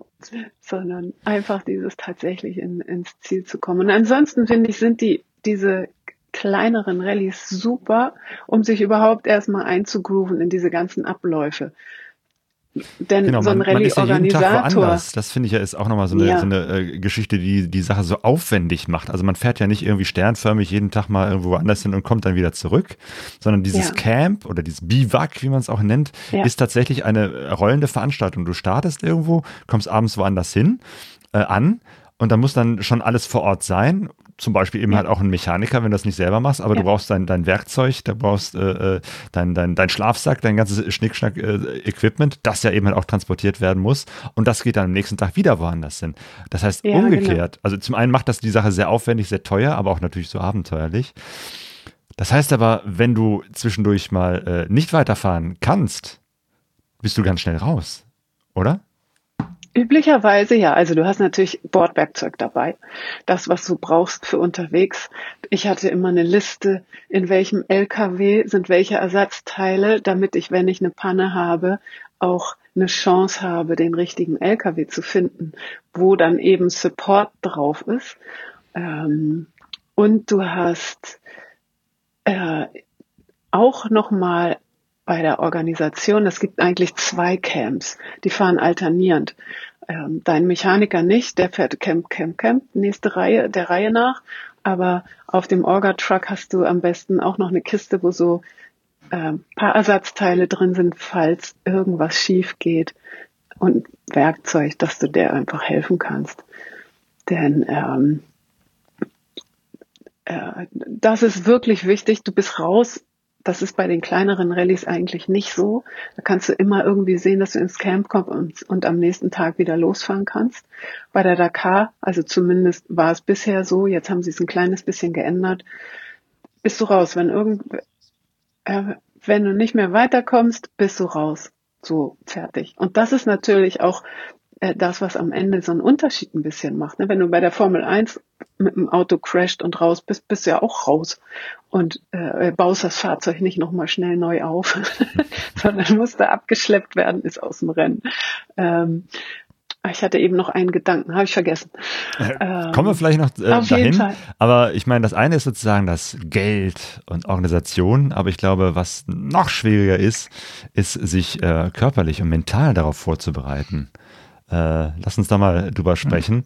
sondern einfach dieses tatsächlich in, ins Ziel zu kommen. Und ansonsten finde ich, sind die diese kleineren Rallyes super, um sich überhaupt erstmal einzugrooven in diese ganzen Abläufe. Denn genau, so ein Rallye-Organisator. Ja das finde ich ja ist auch nochmal so eine, ja. so eine äh, Geschichte, die die Sache so aufwendig macht. Also man fährt ja nicht irgendwie sternförmig jeden Tag mal irgendwo anders hin und kommt dann wieder zurück, sondern dieses ja. Camp oder dieses Biwak, wie man es auch nennt, ist tatsächlich eine rollende Veranstaltung. Du startest irgendwo, kommst abends woanders hin, äh, an und da muss dann schon alles vor Ort sein zum Beispiel eben ja. halt auch ein Mechaniker, wenn du das nicht selber machst, aber ja. du brauchst dein, dein Werkzeug, du brauchst äh, äh, dein, dein, dein Schlafsack, dein ganzes Schnickschnack-Equipment, äh, das ja eben halt auch transportiert werden muss. Und das geht dann am nächsten Tag wieder woanders hin. Das heißt, ja, umgekehrt. Genau. Also zum einen macht das die Sache sehr aufwendig, sehr teuer, aber auch natürlich so abenteuerlich. Das heißt aber, wenn du zwischendurch mal äh, nicht weiterfahren kannst, bist du ganz schnell raus, oder? Üblicherweise ja. Also du hast natürlich Bordwerkzeug dabei. Das, was du brauchst für unterwegs. Ich hatte immer eine Liste, in welchem LKW sind welche Ersatzteile, damit ich, wenn ich eine Panne habe, auch eine Chance habe, den richtigen LKW zu finden, wo dann eben Support drauf ist. Ähm, und du hast äh, auch nochmal bei der Organisation, es gibt eigentlich zwei Camps, die fahren alternierend. Ähm, dein Mechaniker nicht, der fährt Camp, Camp, Camp, nächste Reihe, der Reihe nach. Aber auf dem Orga-Truck hast du am besten auch noch eine Kiste, wo so äh, paar Ersatzteile drin sind, falls irgendwas schief geht und Werkzeug, dass du dir einfach helfen kannst. Denn ähm, äh, das ist wirklich wichtig. Du bist raus. Das ist bei den kleineren Rallyes eigentlich nicht so. Da kannst du immer irgendwie sehen, dass du ins Camp kommst und, und am nächsten Tag wieder losfahren kannst. Bei der Dakar, also zumindest war es bisher so, jetzt haben sie es ein kleines bisschen geändert, bist du raus. Wenn irgend, äh, wenn du nicht mehr weiterkommst, bist du raus. So, fertig. Und das ist natürlich auch das, was am Ende so einen Unterschied ein bisschen macht. Ne? Wenn du bei der Formel 1 mit dem Auto crasht und raus bist, bist du ja auch raus und äh, baust das Fahrzeug nicht nochmal schnell neu auf, sondern musste abgeschleppt werden, ist aus dem Rennen. Ähm, ich hatte eben noch einen Gedanken, habe ich vergessen. Äh, ähm, Kommen wir vielleicht noch äh, dahin. Aber ich meine, das eine ist sozusagen das Geld und Organisation. Aber ich glaube, was noch schwieriger ist, ist sich äh, körperlich und mental darauf vorzubereiten. Äh, lass uns da mal drüber sprechen.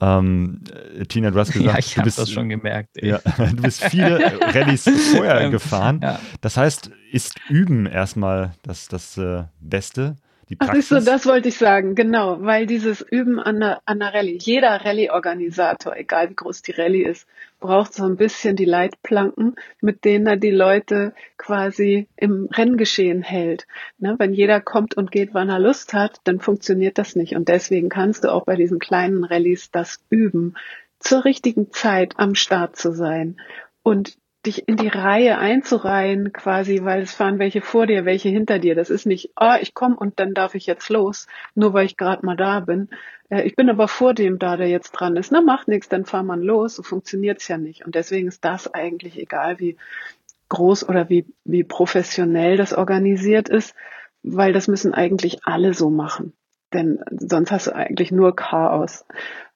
Ähm, Tina, du hast gesagt, ja, ich du bist das schon gemerkt. Ja, du bist viele Rallyes vorher ähm, gefahren. Ja. Das heißt, ist Üben erstmal das, das äh, Beste? die Praxis. Ach, so, das wollte ich sagen, genau, weil dieses Üben an der, an der Rallye, jeder Rallye-Organisator, egal wie groß die Rallye ist, braucht so ein bisschen die Leitplanken, mit denen er die Leute quasi im Renngeschehen hält. Ne? Wenn jeder kommt und geht, wann er Lust hat, dann funktioniert das nicht. Und deswegen kannst du auch bei diesen kleinen Rallyes das üben, zur richtigen Zeit am Start zu sein. Und dich in die Reihe einzureihen, quasi, weil es fahren welche vor dir, welche hinter dir. Das ist nicht, oh, ich komme und dann darf ich jetzt los, nur weil ich gerade mal da bin. Äh, ich bin aber vor dem da, der jetzt dran ist. Na, macht nichts, dann fahr man los. So funktioniert's ja nicht. Und deswegen ist das eigentlich egal, wie groß oder wie, wie professionell das organisiert ist, weil das müssen eigentlich alle so machen. Denn sonst hast du eigentlich nur Chaos.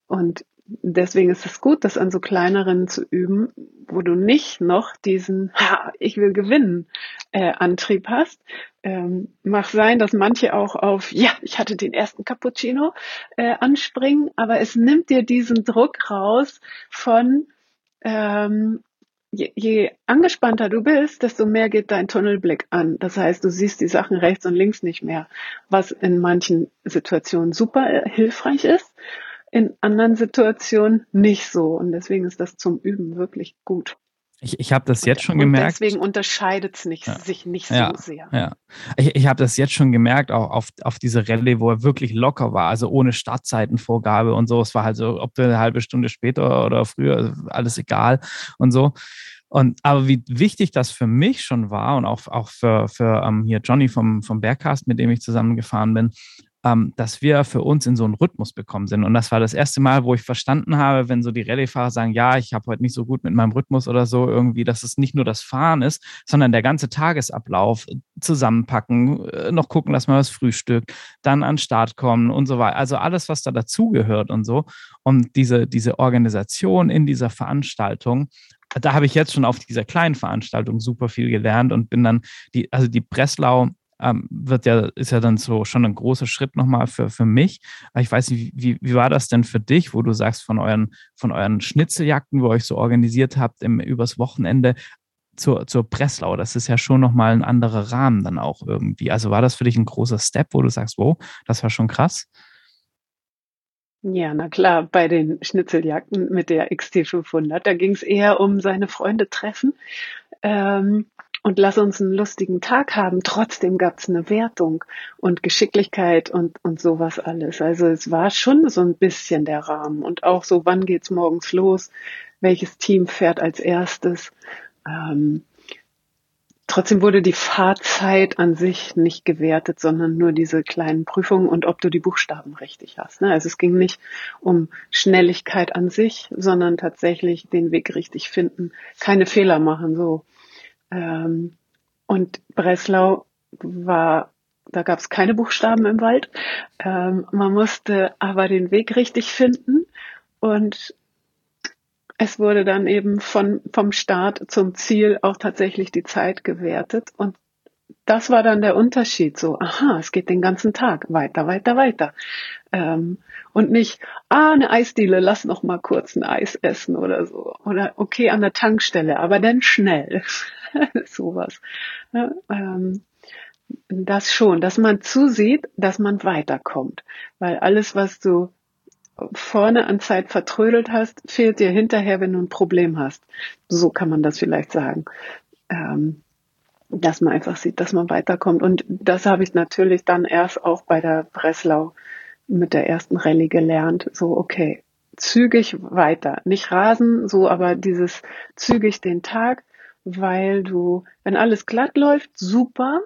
Und deswegen ist es gut, das an so kleineren zu üben, wo du nicht noch diesen ha, ich will gewinnen äh, Antrieb hast. Ähm, mag sein, dass manche auch auf ja, ich hatte den ersten Cappuccino äh, anspringen, aber es nimmt dir diesen Druck raus von ähm, Je, je angespannter du bist, desto mehr geht dein Tunnelblick an. Das heißt, du siehst die Sachen rechts und links nicht mehr, was in manchen Situationen super äh, hilfreich ist in anderen Situationen nicht so. Und deswegen ist das zum Üben wirklich gut. Ich, ich habe das jetzt schon gemerkt. Deswegen unterscheidet es ja. sich nicht ja, so sehr. Ja. Ich, ich habe das jetzt schon gemerkt, auch auf, auf diese Rallye, wo er wirklich locker war, also ohne Startzeitenvorgabe und so. Es war halt so, ob du eine halbe Stunde später oder früher, alles egal und so. Und aber wie wichtig das für mich schon war und auch, auch für, für ähm, hier Johnny vom, vom Bergcast, mit dem ich zusammengefahren bin, ähm, dass wir für uns in so einen Rhythmus bekommen sind. Und das war das erste Mal, wo ich verstanden habe, wenn so die Rallye-Fahrer sagen, ja, ich habe heute nicht so gut mit meinem Rhythmus oder so, irgendwie, dass es nicht nur das Fahren ist, sondern der ganze Tagesablauf zusammenpacken, äh, noch gucken, dass man was frühstückt, dann an Start kommen und so weiter. Also alles, was da dazugehört und so. Und diese, diese Organisation in dieser Veranstaltung, da habe ich jetzt schon auf dieser kleinen Veranstaltung super viel gelernt und bin dann die, also die Breslau ähm, wird ja, ist ja dann so schon ein großer Schritt nochmal für, für mich. Ich weiß nicht, wie, wie war das denn für dich, wo du sagst, von euren, von euren Schnitzeljagden, wo ihr euch so organisiert habt im, übers Wochenende, zur, zur Breslau. Das ist ja schon nochmal ein anderer Rahmen dann auch irgendwie. Also war das für dich ein großer Step, wo du sagst, wow, das war schon krass? Ja, na klar, bei den Schnitzeljagden mit der XT500, da ging es eher um seine Freunde treffen. Ähm, und lass uns einen lustigen Tag haben. Trotzdem gab's eine Wertung und Geschicklichkeit und, und sowas alles. Also es war schon so ein bisschen der Rahmen und auch so, wann geht's morgens los? Welches Team fährt als erstes? Ähm, trotzdem wurde die Fahrzeit an sich nicht gewertet, sondern nur diese kleinen Prüfungen und ob du die Buchstaben richtig hast. Ne? Also es ging nicht um Schnelligkeit an sich, sondern tatsächlich den Weg richtig finden, keine Fehler machen, so. Ähm, und Breslau war, da gab es keine Buchstaben im Wald. Ähm, man musste aber den Weg richtig finden und es wurde dann eben von, vom Start zum Ziel auch tatsächlich die Zeit gewertet und das war dann der Unterschied. So, aha, es geht den ganzen Tag weiter, weiter, weiter. Ähm, und nicht, ah, eine Eisdiele, lass noch mal kurz ein Eis essen oder so. Oder okay, an der Tankstelle, aber dann schnell. Sowas. Ja, ähm, das schon, dass man zusieht, dass man weiterkommt. Weil alles, was du vorne an Zeit vertrödelt hast, fehlt dir hinterher, wenn du ein Problem hast. So kann man das vielleicht sagen. Ähm, dass man einfach sieht, dass man weiterkommt. Und das habe ich natürlich dann erst auch bei der Breslau mit der ersten Rallye gelernt. So, okay, zügig weiter. Nicht rasen, so, aber dieses zügig den Tag, weil du, wenn alles glatt läuft, super.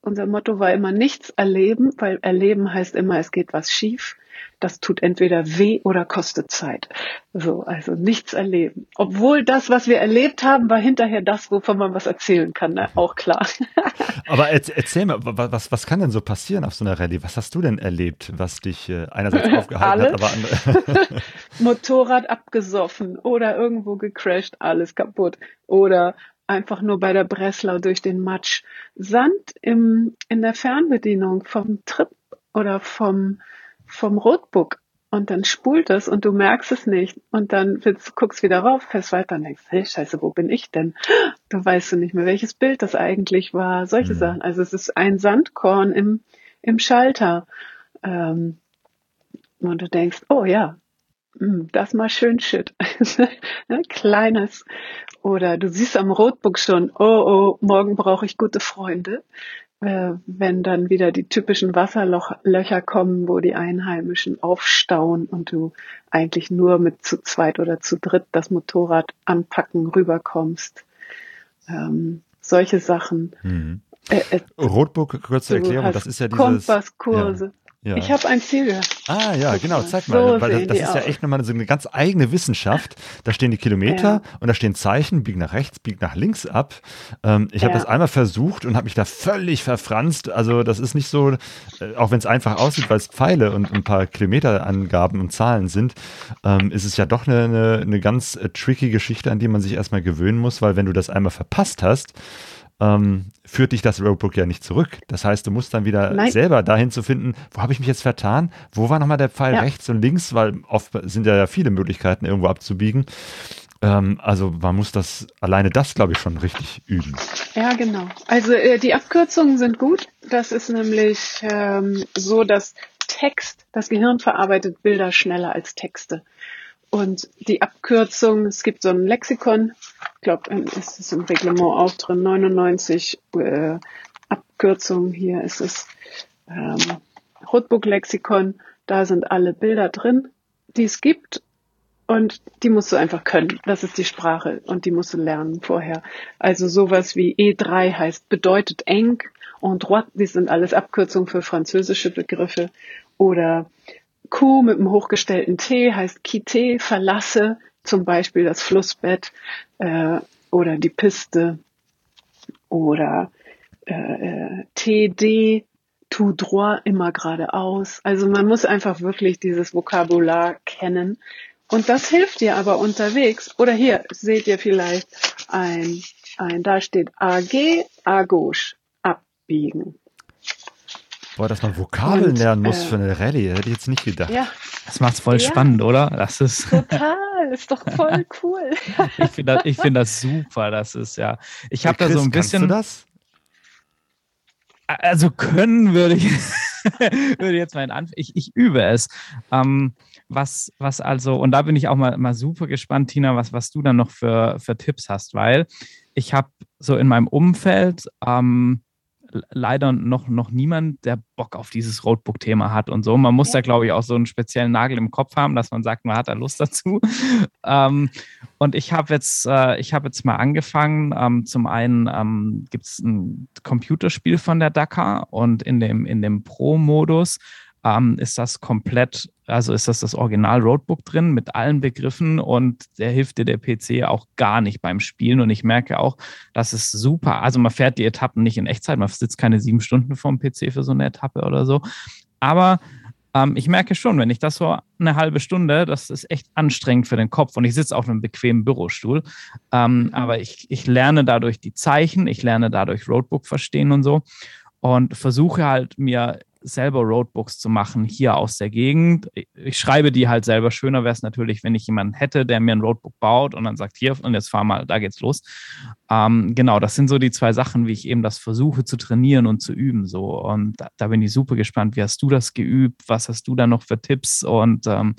Unser Motto war immer nichts erleben, weil erleben heißt immer, es geht was schief das tut entweder weh oder kostet Zeit. So, also nichts erleben. Obwohl das, was wir erlebt haben, war hinterher das, wovon man was erzählen kann, ne? auch klar. Aber erzähl mal, was, was kann denn so passieren auf so einer Rallye? Was hast du denn erlebt, was dich äh, einerseits aufgehalten hat, aber andere? Motorrad abgesoffen oder irgendwo gecrashed, alles kaputt. Oder einfach nur bei der Breslau durch den Matsch. Sand im, in der Fernbedienung vom Trip oder vom vom Roadbook und dann spult es und du merkst es nicht und dann willst, guckst wieder rauf, fährst weiter und denkst, hey, scheiße, wo bin ich denn? Du weißt du nicht mehr, welches Bild das eigentlich war, solche mhm. Sachen. Also es ist ein Sandkorn im, im Schalter. Ähm, und du denkst, oh ja, hm, das mal schön shit. Ne, kleines. Oder du siehst am Roadbook schon, oh oh, morgen brauche ich gute Freunde wenn dann wieder die typischen Wasserlöcher kommen, wo die Einheimischen aufstauen und du eigentlich nur mit zu zweit oder zu dritt das Motorrad anpacken rüberkommst. Ähm, solche Sachen. Mhm. Äh, äh, Rotbook, kurze Erklärung, das ist ja dieses... Kompasskurse. Ja. Ja. Ich habe ein Ziel. Ah ja, genau, zeig mal. So weil das, das ist ja echt nochmal so eine ganz eigene Wissenschaft. Da stehen die Kilometer ja. und da stehen Zeichen, bieg nach rechts, bieg nach links ab. Ähm, ich ja. habe das einmal versucht und habe mich da völlig verfranst. Also das ist nicht so, äh, auch wenn es einfach aussieht, weil es Pfeile und ein paar Kilometerangaben und Zahlen sind, ähm, ist es ja doch eine, eine, eine ganz äh, tricky Geschichte, an die man sich erstmal gewöhnen muss, weil wenn du das einmal verpasst hast, ähm, führt dich das Roadbook ja nicht zurück. Das heißt, du musst dann wieder Nein. selber dahin zu finden, wo habe ich mich jetzt vertan? Wo war nochmal der Pfeil ja. rechts und links? Weil oft sind ja viele Möglichkeiten, irgendwo abzubiegen. Ähm, also man muss das, alleine das, glaube ich, schon richtig üben. Ja, genau. Also äh, die Abkürzungen sind gut. Das ist nämlich ähm, so, dass Text, das Gehirn verarbeitet Bilder schneller als Texte. Und die Abkürzung, es gibt so ein Lexikon, ich glaube, ist es im Reglement auch drin, 99 äh, Abkürzungen, hier ist es ähm, Rotbook-Lexikon, da sind alle Bilder drin, die es gibt und die musst du einfach können. Das ist die Sprache und die musst du lernen vorher. Also sowas wie E3 heißt bedeutet eng und droit, die sind alles Abkürzungen für französische Begriffe oder Q mit einem hochgestellten T heißt Kite, verlasse zum Beispiel das Flussbett äh, oder die Piste oder äh, äh TD, tout droit, immer geradeaus. Also man muss einfach wirklich dieses Vokabular kennen. Und das hilft dir aber unterwegs. Oder hier seht ihr vielleicht ein, ein da steht AG, à gauche, abbiegen. Boah, dass man Vokabeln und, lernen muss äh, für eine Rallye, hätte ich jetzt nicht gedacht. Ja. Das macht's voll ja. spannend, oder? Das ist total, ist doch voll cool. ich finde das, find das super. Das ist ja. Ich habe da so ein bisschen. Kannst du das? Also können würde ich, würde jetzt mal Anf ich, ich übe es. Ähm, was, was also, und da bin ich auch mal, mal super gespannt, Tina, was, was du dann noch für, für Tipps hast, weil ich habe so in meinem Umfeld ähm, leider noch, noch niemand, der Bock auf dieses Roadbook-Thema hat und so. Man muss ja. da, glaube ich, auch so einen speziellen Nagel im Kopf haben, dass man sagt, man hat da Lust dazu. ähm, und ich habe jetzt, äh, ich habe jetzt mal angefangen. Ähm, zum einen ähm, gibt es ein Computerspiel von der Dakar und in dem, in dem Pro-Modus ähm, ist das komplett, also ist das das Original Roadbook drin mit allen Begriffen und der hilft dir der PC auch gar nicht beim Spielen. Und ich merke auch, das ist super. Also man fährt die Etappen nicht in Echtzeit, man sitzt keine sieben Stunden vorm PC für so eine Etappe oder so. Aber Ähm, ich merke schon, wenn ich das so eine halbe Stunde, das ist echt anstrengend für den Kopf und ich sitze auf einem bequemen Bürostuhl. Ähm, mhm. Aber ich, ich lerne dadurch die Zeichen, ich lerne dadurch Roadbook verstehen und so und versuche halt mir selber Roadbooks zu machen hier aus der Gegend. Ich schreibe die halt selber. Schöner wäre es natürlich, wenn ich jemanden hätte, der mir ein Roadbook baut und dann sagt, hier, und jetzt fahr mal, da geht's los. Ähm, genau, das sind so die zwei Sachen, wie ich eben das versuche zu trainieren und zu üben. So. Und da, da bin ich super gespannt. Wie hast du das geübt? Was hast du da noch für Tipps? Und ähm,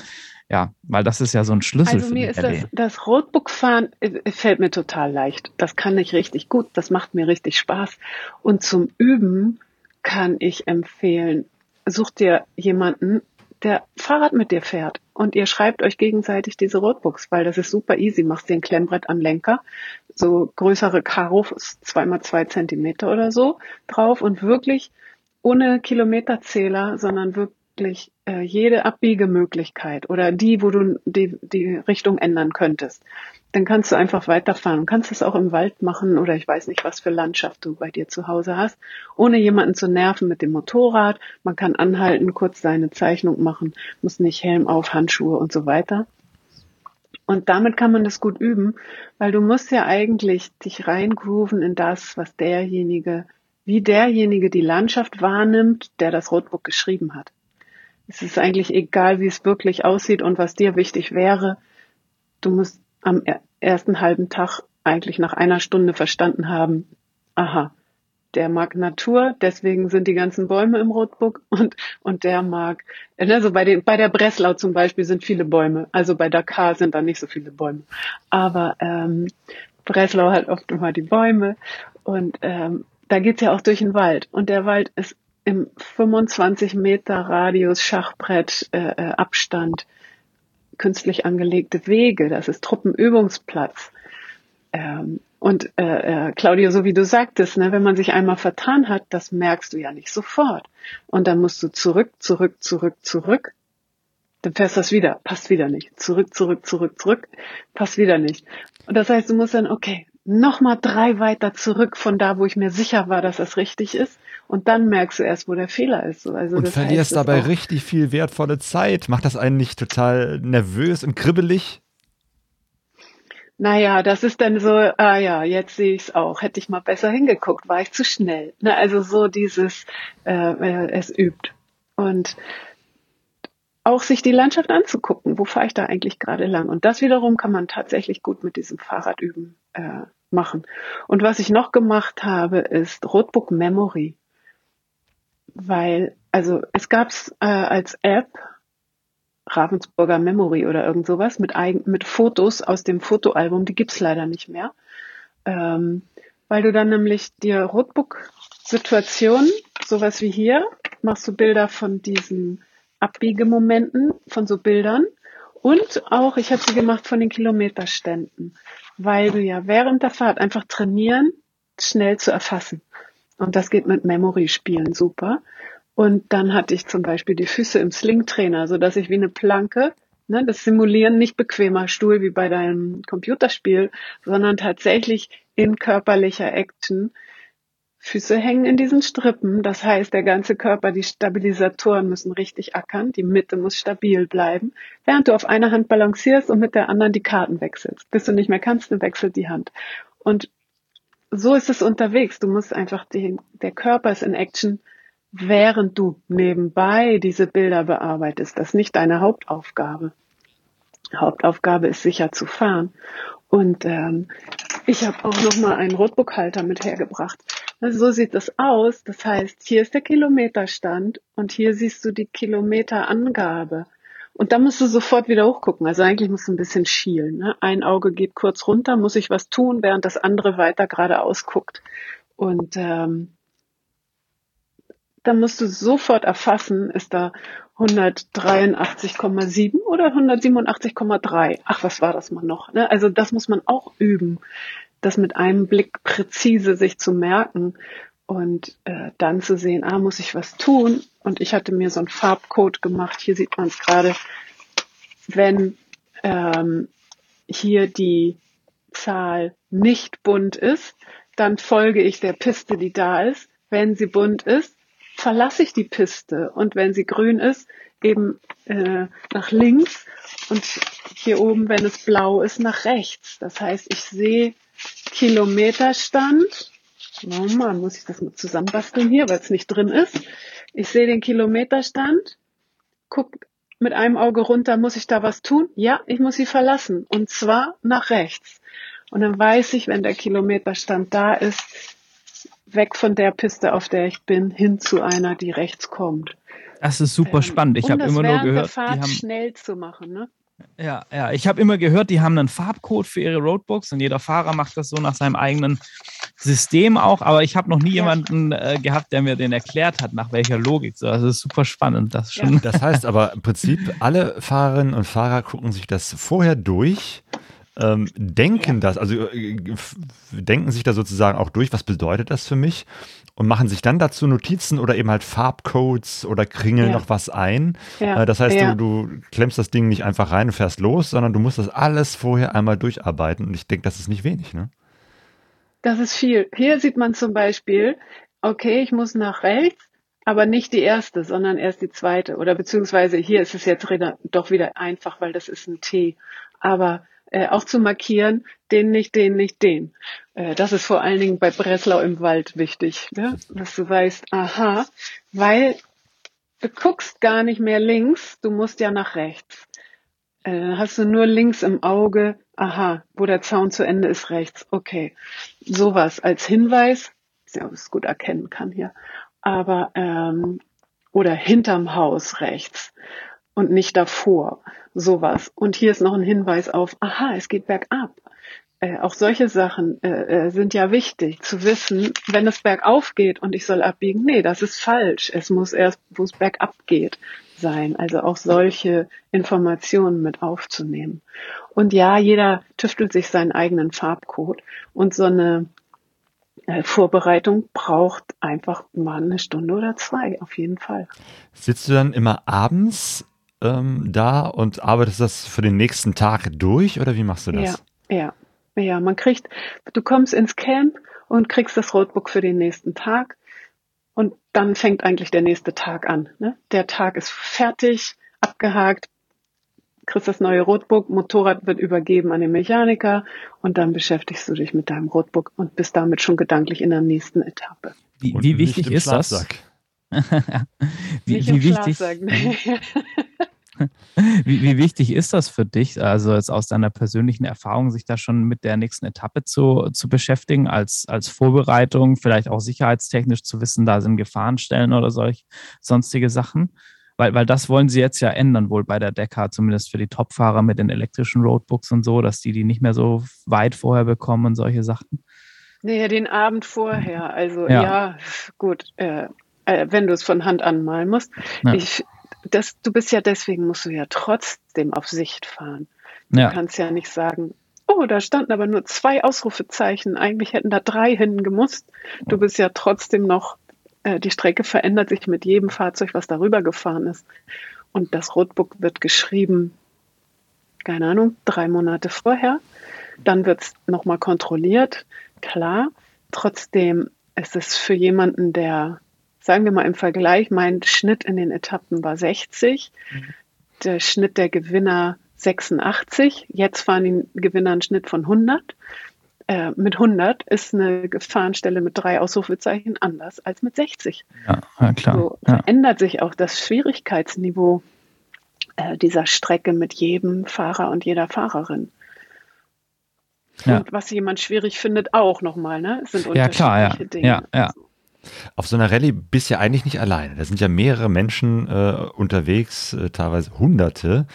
ja, weil das ist ja so ein Schlüssel. Also mir ist das, das Roadbook-Fahren äh, fällt mir total leicht. Das kann ich richtig gut. Das macht mir richtig Spaß. Und zum Üben kann ich empfehlen, such dir jemanden, der Fahrrad mit dir fährt und ihr schreibt euch gegenseitig diese Roadbooks, weil das ist super easy. Machst dir ein Klemmbrett am Lenker, so größere Karos, zweimal zwei Zentimeter oder so drauf und wirklich ohne Kilometerzähler, sondern wirklich äh, jede Abbiegemöglichkeit oder die, wo du die, die Richtung ändern könntest dann kannst du einfach weiterfahren. Du kannst es auch im Wald machen oder ich weiß nicht, was für Landschaft du bei dir zu Hause hast, ohne jemanden zu nerven mit dem Motorrad. Man kann anhalten, kurz seine Zeichnung machen, muss nicht Helm auf, Handschuhe und so weiter. Und damit kann man das gut üben, weil du musst ja eigentlich dich reingrooven in das, was derjenige, wie derjenige die Landschaft wahrnimmt, der das Rotbook geschrieben hat. Es ist eigentlich egal, wie es wirklich aussieht und was dir wichtig wäre. Du musst am ersten halben Tag eigentlich nach einer Stunde verstanden haben, aha, der mag Natur, deswegen sind die ganzen Bäume im Rotbuck und, und der mag, also bei, den, bei der Breslau zum Beispiel sind viele Bäume, also bei Dakar sind da nicht so viele Bäume, aber ähm, Breslau hat oft immer die Bäume und ähm, da geht's ja auch durch den Wald. Und der Wald ist im 25 Meter Radius Schachbrett äh, äh Abstand künstlich angelegte Wege, das ist Truppenübungsplatz. Ähm, und äh, äh, Claudio, so wie du sagtest, ne, wenn man sich einmal vertan hat, das merkst du ja nicht sofort. Und dann musst du zurück, zurück, zurück, zurück. Dann fährst du das wieder, passt wieder nicht. Zurück, zurück, zurück, zurück, passt wieder nicht. Und das heißt, du musst dann, okay, nochmal drei weiter zurück von da, wo ich mir sicher war, dass das richtig ist. Und dann merkst du erst, wo der Fehler ist. Also und verlierst dabei richtig viel wertvolle Zeit. Macht das einen nicht total nervös und kribbelig? Naja, das ist dann so, ah ja, jetzt sehe ich es auch. Hätte ich mal besser hingeguckt, war ich zu schnell. Na, also so dieses, äh, äh, es übt. Und auch sich die Landschaft anzugucken, wo fahre ich da eigentlich gerade lang. Und das wiederum kann man tatsächlich gut mit diesem Fahrrad üben äh, machen. Und was ich noch gemacht habe, ist Roadbook Memory weil, also es gab's äh, als App Ravensburger Memory oder irgend sowas mit, eigen, mit Fotos aus dem Fotoalbum, die gibt's leider nicht mehr. Ähm, weil du dann nämlich dir Roadbook-Situationen, sowas wie hier, machst du Bilder von diesen Abbiegemomenten, von so Bildern und auch, ich habe sie gemacht von den Kilometerständen, weil du ja während der Fahrt einfach trainieren, schnell zu erfassen. Und das geht mit Memory-Spielen super. Und dann hatte ich zum Beispiel die Füße im Sling-Trainer, so dass ich wie eine Planke, ne, das Simulieren nicht bequemer Stuhl wie bei deinem Computerspiel, sondern tatsächlich in körperlicher Action. Füße hängen in diesen Strippen, das heißt, der ganze Körper, die Stabilisatoren müssen richtig ackern, die Mitte muss stabil bleiben, während du auf einer Hand balancierst und mit der anderen die Karten wechselst. Bis du nicht mehr kannst, dann wechselt die Hand. Und so ist es unterwegs. Du musst einfach den, der Körper ist in Action, während du nebenbei diese Bilder bearbeitest. Das ist nicht deine Hauptaufgabe. Hauptaufgabe ist sicher zu fahren. Und ähm, ich habe auch noch mal einen Rotbuchhalter mit hergebracht. Also so sieht das aus. Das heißt, hier ist der Kilometerstand und hier siehst du die Kilometerangabe. Und da musst du sofort wieder hochgucken. Also eigentlich musst du ein bisschen schielen. Ne? Ein Auge geht kurz runter, muss ich was tun, während das andere weiter geradeaus guckt. Und ähm, dann musst du sofort erfassen, ist da 183,7 oder 187,3. Ach, was war das mal noch? Ne? Also das muss man auch üben, das mit einem Blick präzise sich zu merken und äh, dann zu sehen, ah, muss ich was tun? Und ich hatte mir so einen Farbcode gemacht. Hier sieht man es gerade, wenn ähm, hier die Zahl nicht bunt ist, dann folge ich der Piste, die da ist. Wenn sie bunt ist, verlasse ich die Piste. Und wenn sie grün ist, eben äh, nach links und hier oben, wenn es blau ist, nach rechts. Das heißt, ich sehe Kilometerstand. Oh Mann, muss ich das mal zusammenbasteln hier, weil es nicht drin ist. Ich sehe den Kilometerstand, guck mit einem Auge runter, muss ich da was tun? Ja, ich muss sie verlassen. Und zwar nach rechts. Und dann weiß ich, wenn der Kilometerstand da ist, weg von der Piste, auf der ich bin, hin zu einer, die rechts kommt. Das ist super ähm, spannend. Ich um habe immer nur gehört, die haben schnell zu machen, ne? Ja, ja, ich habe immer gehört, die haben einen Farbcode für ihre Roadbooks und jeder Fahrer macht das so nach seinem eigenen System auch, aber ich habe noch nie ja. jemanden äh, gehabt, der mir den erklärt hat, nach welcher Logik. So, also das ist super spannend. Das, schon. Ja. das heißt aber im Prinzip, alle Fahrerinnen und Fahrer gucken sich das vorher durch ähm, denken ja. das, also äh, denken sich da sozusagen auch durch, was bedeutet das für mich und machen sich dann dazu Notizen oder eben halt Farbcodes oder kringeln ja. noch was ein. Ja. Äh, das heißt, du, du klemmst das Ding nicht einfach rein und fährst los, sondern du musst das alles vorher einmal durcharbeiten und ich denke, das ist nicht wenig, ne? Das ist viel. Hier sieht man zum Beispiel, okay, ich muss nach rechts, aber nicht die erste, sondern erst die zweite. Oder beziehungsweise hier ist es jetzt doch wieder einfach, weil das ist ein T. Aber äh, auch zu markieren, den nicht, den nicht, den. Äh, das ist vor allen Dingen bei Breslau im Wald wichtig, ne? dass du weißt, aha, weil du guckst gar nicht mehr links, du musst ja nach rechts. Äh, hast du nur links im Auge, aha, wo der Zaun zu Ende ist, rechts. Okay, sowas als Hinweis, ja, ob es gut erkennen kann hier, aber ähm, oder hinterm Haus rechts und nicht davor. Sowas. Und hier ist noch ein Hinweis auf, aha, es geht bergab. Äh, auch solche Sachen äh, äh, sind ja wichtig zu wissen, wenn es bergauf geht und ich soll abbiegen. Nee, das ist falsch. Es muss erst, wo es bergab geht, sein. Also auch solche Informationen mit aufzunehmen. Und ja, jeder tüftelt sich seinen eigenen Farbcode und so eine äh, Vorbereitung braucht einfach mal eine Stunde oder zwei, auf jeden Fall. Sitzt du dann immer abends ähm, da und arbeitest das für den nächsten Tag durch oder wie machst du das? Ja, ja, ja. Man kriegt, du kommst ins Camp und kriegst das Roadbook für den nächsten Tag und dann fängt eigentlich der nächste Tag an. Ne? Der Tag ist fertig, abgehakt, kriegst das neue Roadbook, Motorrad wird übergeben an den Mechaniker und dann beschäftigst du dich mit deinem Roadbook und bist damit schon gedanklich in der nächsten Etappe. Wie, wie wichtig ist das? wie, wie wichtig? wie, wie, wichtig ist das für dich, also jetzt aus deiner persönlichen Erfahrung, sich da schon mit der nächsten Etappe zu, zu beschäftigen, als, als Vorbereitung, vielleicht auch sicherheitstechnisch zu wissen, da sind Gefahrenstellen oder solch sonstige Sachen? Weil, weil das wollen sie jetzt ja ändern, wohl bei der Decker, zumindest für die Topfahrer mit den elektrischen Roadbooks und so, dass die die nicht mehr so weit vorher bekommen und solche Sachen. Nee, den Abend vorher. Also ja, ja gut. Äh, äh, wenn du es von Hand anmalen musst. Ja. Ich, das, du bist ja deswegen, musst du ja trotzdem auf Sicht fahren. Du ja. kannst ja nicht sagen, oh, da standen aber nur zwei Ausrufezeichen, eigentlich hätten da drei hin gemusst. Du bist ja trotzdem noch, äh, die Strecke verändert sich mit jedem Fahrzeug, was darüber gefahren ist. Und das Roadbook wird geschrieben, keine Ahnung, drei Monate vorher. Dann wird es nochmal kontrolliert, klar. Trotzdem ist es für jemanden, der sagen wir mal im Vergleich, mein Schnitt in den Etappen war 60, mhm. der Schnitt der Gewinner 86. Jetzt fahren die Gewinner einen Schnitt von 100. Äh, mit 100 ist eine Gefahrenstelle mit drei Ausrufezeichen anders als mit 60. Ja, ja klar. So ja. verändert sich auch das Schwierigkeitsniveau äh, dieser Strecke mit jedem Fahrer und jeder Fahrerin. Ja. Und was jemand schwierig findet, auch nochmal, ne? Es sind unterschiedliche ja, klar, ja. Dinge. Ja, ja. Also. Auf so einer Rallye bist du ja eigentlich nicht alleine. Da sind ja mehrere Menschen äh, unterwegs, äh, teilweise Hunderte.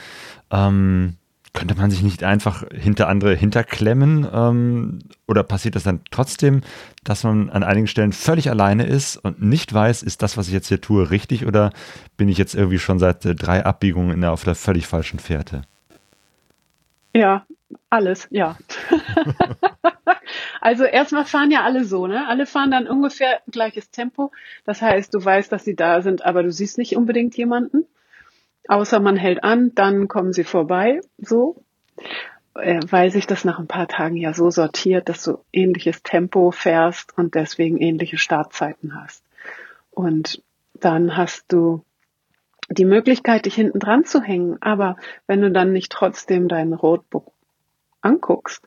Ähm, könnte man sich nicht einfach hinter andere hinterklemmen? Ähm, oder passiert das dann trotzdem, dass man an einigen Stellen völlig alleine ist und nicht weiß, ist das, was ich jetzt hier tue, richtig oder bin ich jetzt irgendwie schon seit äh, drei Abbiegungen in der, auf der völlig falschen Fährte? Ja, alles, ja. also erstmal fahren ja alle so, ne? Alle fahren dann ungefähr gleiches Tempo. Das heißt, du weißt, dass sie da sind, aber du siehst nicht unbedingt jemanden. Außer man hält an, dann kommen sie vorbei, so. Äh, weil sich das nach ein paar Tagen ja so sortiert, dass du ähnliches Tempo fährst und deswegen ähnliche Startzeiten hast. Und dann hast du die Möglichkeit, dich hinten dran zu hängen. Aber wenn du dann nicht trotzdem dein Roadbook anguckst,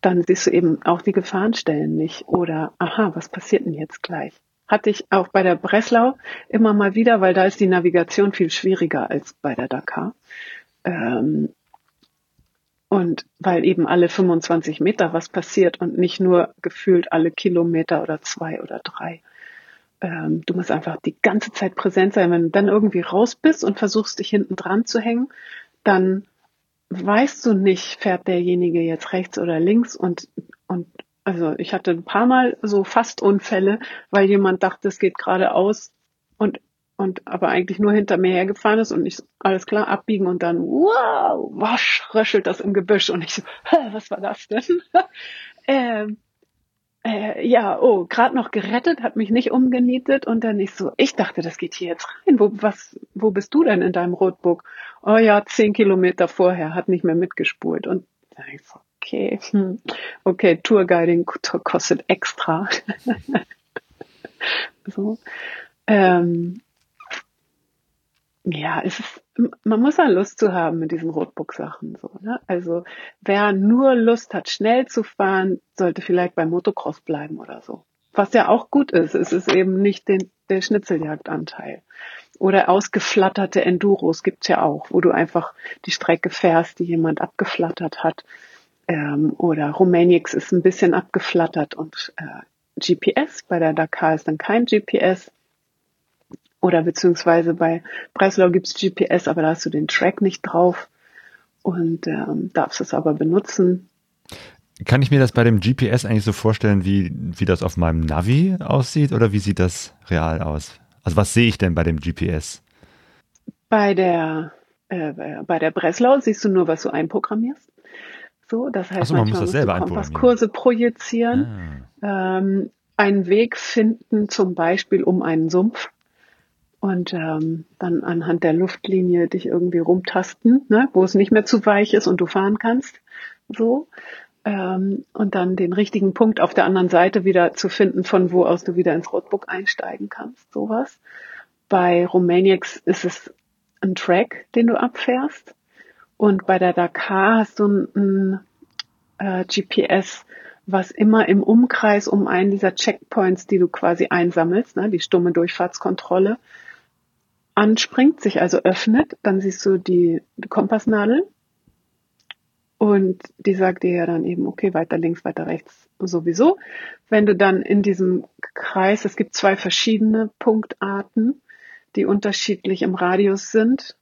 dann siehst du eben auch die Gefahrenstellen nicht. Oder, aha, was passiert denn jetzt gleich? Hatte ich auch bei der Breslau immer mal wieder, weil da ist die Navigation viel schwieriger als bei der Dakar. Ähm, und weil eben alle 25 Meter was passiert und nicht nur gefühlt alle Kilometer oder zwei oder drei. Ähm, du musst einfach die ganze Zeit präsent sein. Wenn du dann irgendwie raus bist und versuchst, dich hinten dran zu hängen, dann weißt du nicht, fährt derjenige jetzt rechts oder links und, und also ich hatte ein paar Mal so fast Unfälle, weil jemand dachte, es geht geradeaus und und aber eigentlich nur hinter mir hergefahren ist und ich alles klar abbiegen und dann wow, wasch, röschelt das im Gebüsch und ich so, was war das denn? ähm, äh, ja, oh, gerade noch gerettet, hat mich nicht umgenietet und dann ich so, ich dachte, das geht hier jetzt rein. Wo, was, wo bist du denn in deinem Roadbook? Oh ja, zehn Kilometer vorher, hat nicht mehr mitgespult und dann ich so, okay, hm, okay, Tourguiding kostet extra. so. Ähm, ja, es ist, man muss ja Lust zu haben mit diesen Roadbook-Sachen, so, ne? Also, wer nur Lust hat, schnell zu fahren, sollte vielleicht beim Motocross bleiben oder so. Was ja auch gut ist, es ist eben nicht den, der Schnitzeljagdanteil. Oder ausgeflatterte Enduros gibt's ja auch, wo du einfach die Strecke fährst, die jemand abgeflattert hat. Ähm, oder Rumanix ist ein bisschen abgeflattert und äh, GPS. Bei der Dakar ist dann kein GPS. Oder beziehungsweise bei Breslau gibt's GPS, aber da hast du den Track nicht drauf und ähm, darfst es aber benutzen. Kann ich mir das bei dem GPS eigentlich so vorstellen, wie, wie das auf meinem Navi aussieht oder wie sieht das real aus? Also was sehe ich denn bei dem GPS? Bei der, äh, bei der Breslau siehst du nur, was du einprogrammierst. So, das heißt, so, man muss das selber Kompasskurse projizieren, ah. ähm, einen Weg finden, zum Beispiel um einen Sumpf und ähm, dann anhand der Luftlinie dich irgendwie rumtasten, ne, wo es nicht mehr zu weich ist und du fahren kannst. So. Ähm, und dann den richtigen Punkt auf der anderen Seite wieder zu finden, von wo aus du wieder ins Roadbook einsteigen kannst. Sowas. Bei Romaniacs ist es ein Track, den du abfährst. Und bei der Dakar hast du ein, ein äh, GPS, was immer im Umkreis um einen dieser Checkpoints, die du quasi einsammelst, ne, die stumme Durchfahrtskontrolle, anspringt, sich also öffnet, dann siehst du die, Kompassnadel und die sagt dir ja dann eben, okay, weiter links, weiter rechts sowieso. Wenn du dann in diesem Kreis, es gibt zwei verschiedene Punktarten, die unterschiedlich im Radius sind,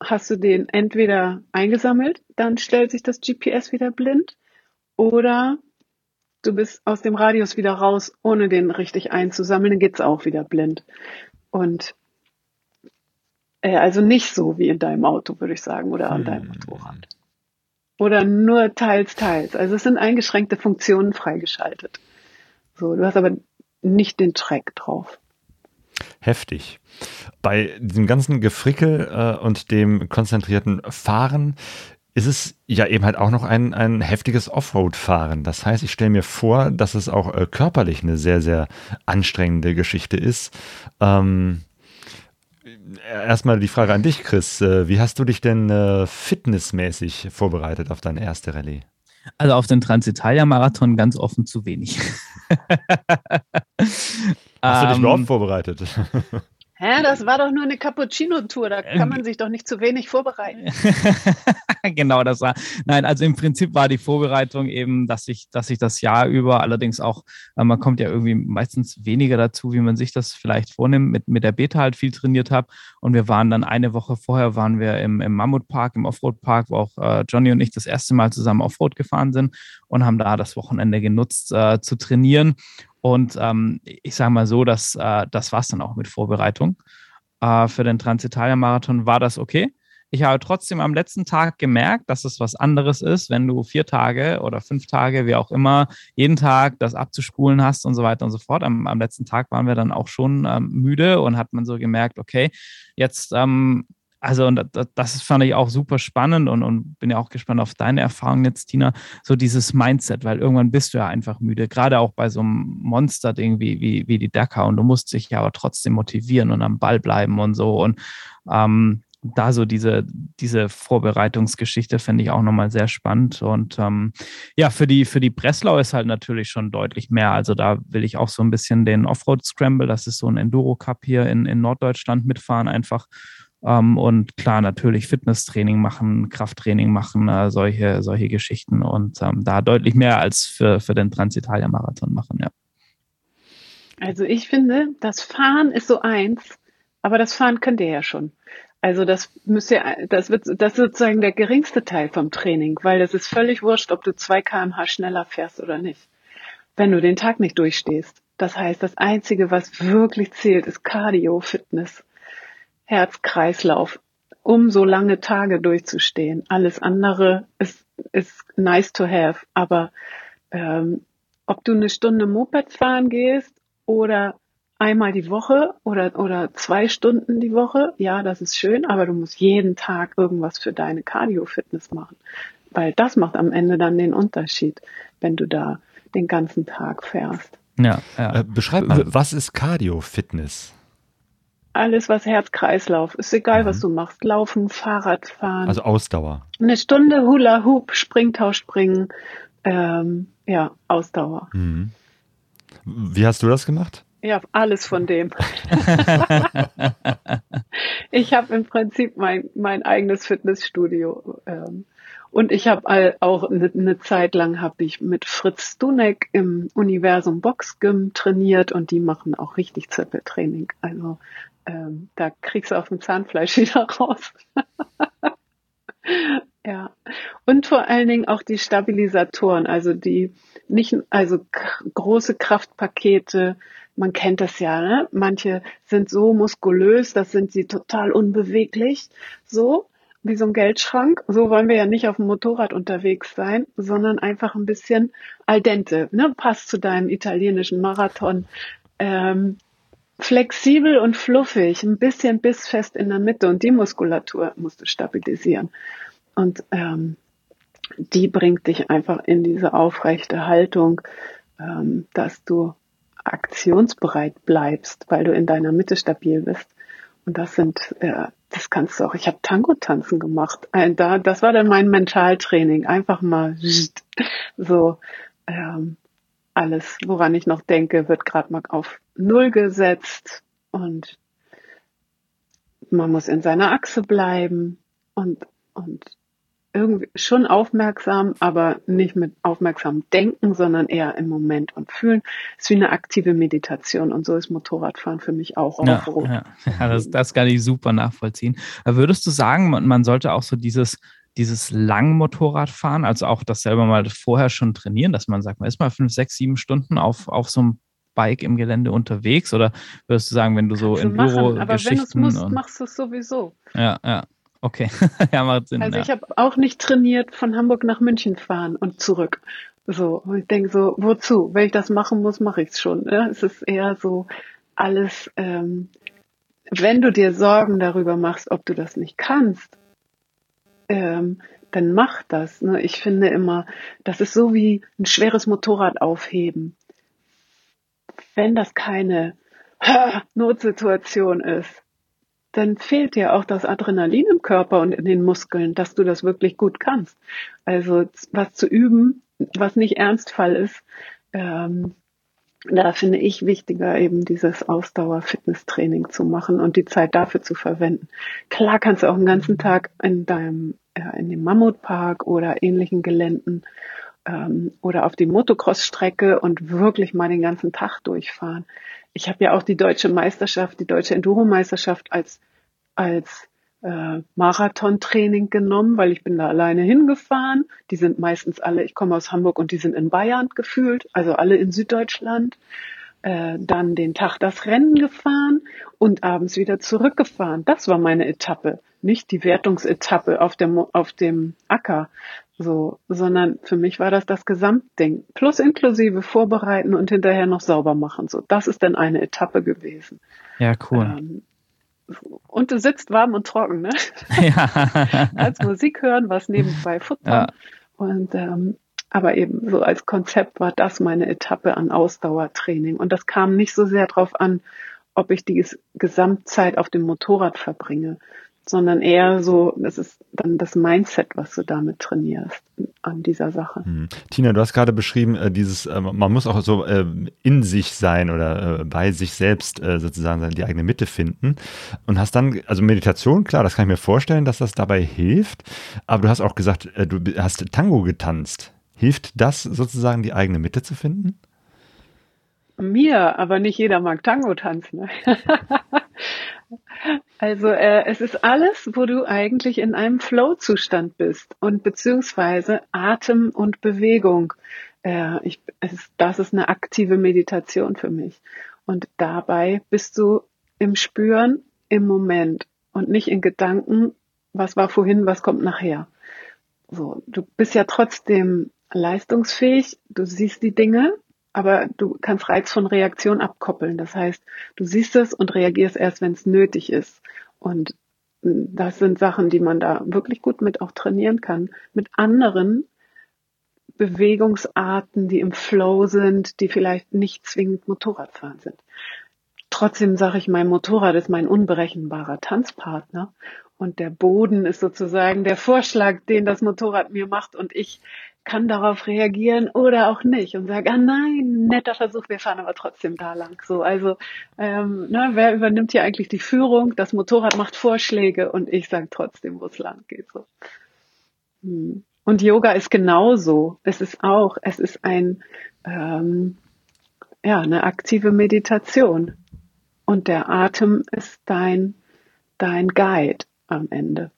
hast du den entweder eingesammelt, dann stellt sich das GPS wieder blind, oder du bist aus dem Radius wieder raus, ohne den richtig einzusammeln, dann geht's auch wieder blind. Und also nicht so wie in deinem Auto, würde ich sagen, oder an deinem hm. Motorrad. Oder nur teils, teils. Also es sind eingeschränkte Funktionen freigeschaltet. So, du hast aber nicht den Track drauf. Heftig. Bei diesem ganzen Gefrickel äh, und dem konzentrierten Fahren ist es ja eben halt auch noch ein, ein heftiges Offroad-Fahren. Das heißt, ich stelle mir vor, dass es auch äh, körperlich eine sehr, sehr anstrengende Geschichte ist. Ähm, erstmal die Frage an dich, Chris. Äh, wie hast du dich denn äh, fitnessmäßig vorbereitet auf deine erste Rallye? Also auf den Transitalia-Marathon ganz offen zu wenig. Hast du dich überhaupt ähm, vorbereitet? Hä, das war doch nur eine Cappuccino-Tour, da kann man sich doch nicht zu wenig vorbereiten. genau, das war. Nein, also im Prinzip war die Vorbereitung eben, dass ich, dass ich das Jahr über, allerdings auch, äh, man kommt ja irgendwie meistens weniger dazu, wie man sich das vielleicht vornimmt, mit, mit der Beta halt viel trainiert habe. Und wir waren dann eine Woche vorher, waren wir im, im Mammutpark, im Offroad-Park, wo auch äh, Johnny und ich das erste Mal zusammen Offroad gefahren sind und haben da das Wochenende genutzt äh, zu trainieren. Und ähm, ich sage mal so, dass äh, das war es dann auch mit Vorbereitung. Äh, für den Transitalia-Marathon war das okay. Ich habe trotzdem am letzten Tag gemerkt, dass es was anderes ist, wenn du vier Tage oder fünf Tage, wie auch immer, jeden Tag das abzuspulen hast und so weiter und so fort. Am, am letzten Tag waren wir dann auch schon ähm, müde und hat man so gemerkt, okay, jetzt ähm, also und das fand ich auch super spannend und, und bin ja auch gespannt auf deine Erfahrung jetzt, Tina, so dieses Mindset, weil irgendwann bist du ja einfach müde, gerade auch bei so einem Monster-Ding wie, wie, wie die Dakar und du musst dich ja aber trotzdem motivieren und am Ball bleiben und so. Und ähm, da so diese, diese Vorbereitungsgeschichte finde ich auch nochmal sehr spannend. Und ähm, ja, für die, für die Breslau ist halt natürlich schon deutlich mehr. Also da will ich auch so ein bisschen den Offroad Scramble, das ist so ein Enduro Cup hier in, in Norddeutschland mitfahren, einfach ähm, und klar, natürlich Fitnesstraining machen, Krafttraining machen, äh, solche, solche Geschichten und ähm, da deutlich mehr als für, für den Transitalia-Marathon machen, ja. Also ich finde, das Fahren ist so eins, aber das Fahren könnt ihr ja schon. Also das müsst ihr, das wird, das ist sozusagen der geringste Teil vom Training, weil es ist völlig wurscht, ob du zwei kmh schneller fährst oder nicht, wenn du den Tag nicht durchstehst. Das heißt, das einzige, was wirklich zählt, ist Cardio, Fitness. Herz-Kreislauf, um so lange Tage durchzustehen. Alles andere ist, ist nice to have, aber ähm, ob du eine Stunde Moped fahren gehst oder einmal die Woche oder, oder zwei Stunden die Woche, ja, das ist schön, aber du musst jeden Tag irgendwas für deine Cardio-Fitness machen, weil das macht am Ende dann den Unterschied, wenn du da den ganzen Tag fährst. Ja, ja. Äh, beschreib mal, was ist Cardio-Fitness? Alles, was Herz-Kreislauf, ist egal, mhm. was du machst. Laufen, Fahrrad fahren. Also Ausdauer. Eine Stunde Hula Hoop, Springtausch springen, ähm, ja, Ausdauer. Mhm. Wie hast du das gemacht? Ja, alles von dem. ich habe im Prinzip mein, mein eigenes Fitnessstudio. Ähm, und ich habe auch eine, eine Zeit lang habe ich mit Fritz Dunek im Universum Box Gym trainiert und die machen auch richtig Zirkeltraining. Also ähm, da kriegst du auf dem Zahnfleisch wieder raus. ja. Und vor allen Dingen auch die Stabilisatoren, also die nicht, also große Kraftpakete. Man kennt das ja, ne? Manche sind so muskulös, das sind sie total unbeweglich. So wie so ein Geldschrank. So wollen wir ja nicht auf dem Motorrad unterwegs sein, sondern einfach ein bisschen al dente, ne? Passt zu deinem italienischen Marathon. Ähm, flexibel und fluffig, ein bisschen bissfest in der Mitte und die Muskulatur musst du stabilisieren. Und ähm, die bringt dich einfach in diese aufrechte Haltung, ähm, dass du aktionsbereit bleibst, weil du in deiner Mitte stabil bist. Und das sind, äh, das kannst du auch. Ich habe Tango tanzen gemacht. Ein, da, das war dann mein Mentaltraining. Einfach mal so ähm, alles, woran ich noch denke, wird gerade mal auf Null gesetzt und man muss in seiner Achse bleiben und, und irgendwie schon aufmerksam, aber nicht mit aufmerksam denken, sondern eher im Moment und fühlen. Es ist wie eine aktive Meditation und so ist Motorradfahren für mich auch. Ja, ja. ja das, das kann ich super nachvollziehen. Würdest du sagen, man, man sollte auch so dieses dieses Langmotorradfahren, also auch das selber mal vorher schon trainieren, dass man sagt, man ist mal fünf, sechs, sieben Stunden auf, auf so einem Bike im Gelände unterwegs? Oder würdest du sagen, wenn du so in Büro Aber wenn du es musst, machst du es sowieso. Ja, ja. Okay, ja, macht Sinn. Also ja. ich habe auch nicht trainiert, von Hamburg nach München fahren und zurück. So, und ich denke so, wozu? Wenn ich das machen muss, mache ich es schon. Ne? Es ist eher so alles, ähm, wenn du dir Sorgen darüber machst, ob du das nicht kannst, ähm, dann mach das. Ne? Ich finde immer, das ist so wie ein schweres Motorrad aufheben. Wenn das keine Notsituation ist, dann fehlt dir auch das Adrenalin im Körper und in den Muskeln, dass du das wirklich gut kannst. Also was zu üben, was nicht Ernstfall ist, ähm, da finde ich wichtiger, eben dieses Ausdauer-Fitnesstraining zu machen und die Zeit dafür zu verwenden. Klar kannst du auch einen ganzen Tag in deinem, ja, in dem Mammutpark oder ähnlichen Geländen ähm, oder auf die Motocross-Strecke und wirklich mal den ganzen Tag durchfahren. Ich habe ja auch die deutsche Meisterschaft, die deutsche Enduro-Meisterschaft als, als äh, Marathontraining genommen, weil ich bin da alleine hingefahren. Die sind meistens alle, ich komme aus Hamburg und die sind in Bayern gefühlt, also alle in Süddeutschland. Äh, dann den Tag das Rennen gefahren und abends wieder zurückgefahren. Das war meine Etappe, nicht die Wertungsetappe auf dem auf dem Acker, so, sondern für mich war das das Gesamtding plus inklusive vorbereiten und hinterher noch sauber machen. So, das ist dann eine Etappe gewesen. Ja, cool. Ähm, und du sitzt warm und trocken, ne? Ja. als Musik hören, was nebenbei futtern. Ja. Und ähm, aber eben so als Konzept war das meine Etappe an Ausdauertraining. Und das kam nicht so sehr darauf an, ob ich die Gesamtzeit auf dem Motorrad verbringe, sondern eher so, das ist dann das Mindset, was du damit trainierst an dieser Sache. Hm. Tina, du hast gerade beschrieben, äh, dieses, äh, man muss auch so äh, in sich sein oder bei sich selbst sozusagen die eigene Mitte finden und hast dann, also Meditation, klar, das kann ich mir vorstellen, dass das dabei hilft, aber du hast auch gesagt, du hast Tango getanzt. Hilft das sozusagen, die eigene Mitte zu finden? Mir, aber nicht jeder mag Tango tanzen. Also äh, es ist alles, wo du eigentlich in einem Flow-Zustand bist und beziehungsweise Atem und Bewegung. Äh, ich, es, das ist eine aktive Meditation für mich. Und dabei bist du im Spüren, im Moment und nicht in Gedanken, was war vorhin, was kommt nachher. So, du bist ja trotzdem leistungsfähig, du siehst die Dinge, aber du kannst Reiz von Reaktion abkoppeln. Das heißt, du siehst es und reagierst erst, wenn es nötig ist. Und das sind Sachen, die man da wirklich gut mit auch trainieren kann. Mit anderen Bewegungsarten, die im Flow sind, die vielleicht nicht zwingend Motorradfahren sind. Trotzdem sage ich, mein Motorrad ist mein unberechenbarer Tanzpartner und der Boden ist sozusagen der Vorschlag, den das Motorrad mir macht und ich kann darauf reagieren oder auch nicht und sage, ah nein, netter Versuch, wir fahren aber trotzdem da lang. So, also ähm, ne, wer übernimmt hier eigentlich die Führung? Das Motorrad macht Vorschläge und ich sage trotzdem, wo es lang geht. So. Hm. Und Yoga ist genauso. Es ist auch, es ist ein ähm, ja eine aktive Meditation und der Atem ist dein dein Guide am Ende.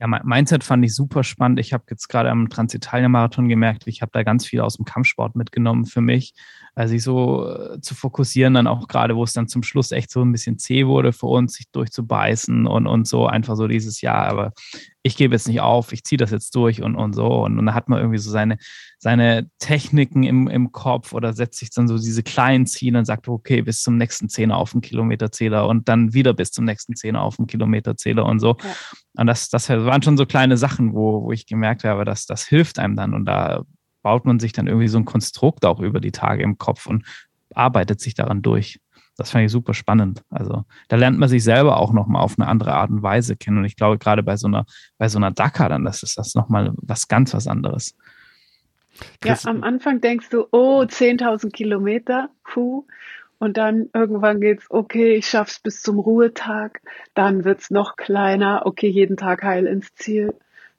Ja, Mindset fand ich super spannend. Ich habe jetzt gerade am Transitalien-Marathon gemerkt, ich habe da ganz viel aus dem Kampfsport mitgenommen für mich, also sich so äh, zu fokussieren, dann auch gerade, wo es dann zum Schluss echt so ein bisschen zäh wurde für uns, sich durchzubeißen und, und so einfach so dieses Jahr, aber ich gebe jetzt nicht auf, ich ziehe das jetzt durch und, und so. Und, und da hat man irgendwie so seine, seine Techniken im, im Kopf oder setzt sich dann so diese kleinen Ziele und sagt, okay, bis zum nächsten Zehner auf den Kilometerzähler und dann wieder bis zum nächsten Zehner auf den Kilometerzähler und so. Ja. Und das, das waren schon so kleine Sachen, wo, wo ich gemerkt habe, dass das hilft einem dann. Und da baut man sich dann irgendwie so ein Konstrukt auch über die Tage im Kopf und arbeitet sich daran durch. Das fand ich super spannend. Also da lernt man sich selber auch nochmal auf eine andere Art und Weise kennen. Und ich glaube, gerade bei so einer, bei so einer Dakar, dann das ist das nochmal was ganz was anderes. Ja, am Anfang denkst du, oh, 10.000 Kilometer, puh. Und dann irgendwann geht's, okay, ich schaff's bis zum Ruhetag. Dann wird's noch kleiner, okay, jeden Tag heil ins Ziel.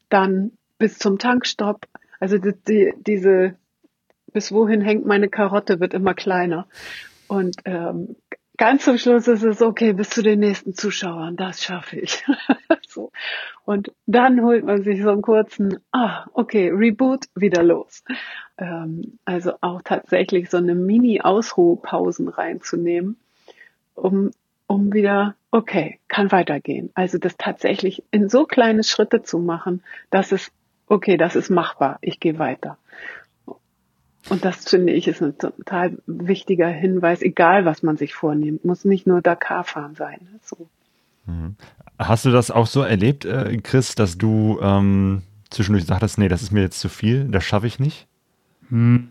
Dann bis zum Tankstopp. Also die, die, diese, bis wohin hängt meine Karotte, wird immer kleiner. Und ähm, ganz zum Schluss ist es okay, bis zu den nächsten Zuschauern, das schaffe ich. so. Und dann holt man sich so einen kurzen, ah, okay, Reboot, wieder los. Ähm, also auch tatsächlich so eine Mini-Ausruhepausen reinzunehmen, um, um wieder, okay, kann weitergehen. Also das tatsächlich in so kleine Schritte zu machen, dass es, okay, das ist machbar, ich gehe weiter. Und das finde ich ist ein total wichtiger Hinweis, egal was man sich vornimmt, muss nicht nur Dakar fahren sein. So. Mhm. Hast du das auch so erlebt, äh, Chris, dass du ähm, zwischendurch sagtest, nee, das ist mir jetzt zu viel, das schaffe ich nicht? Hm.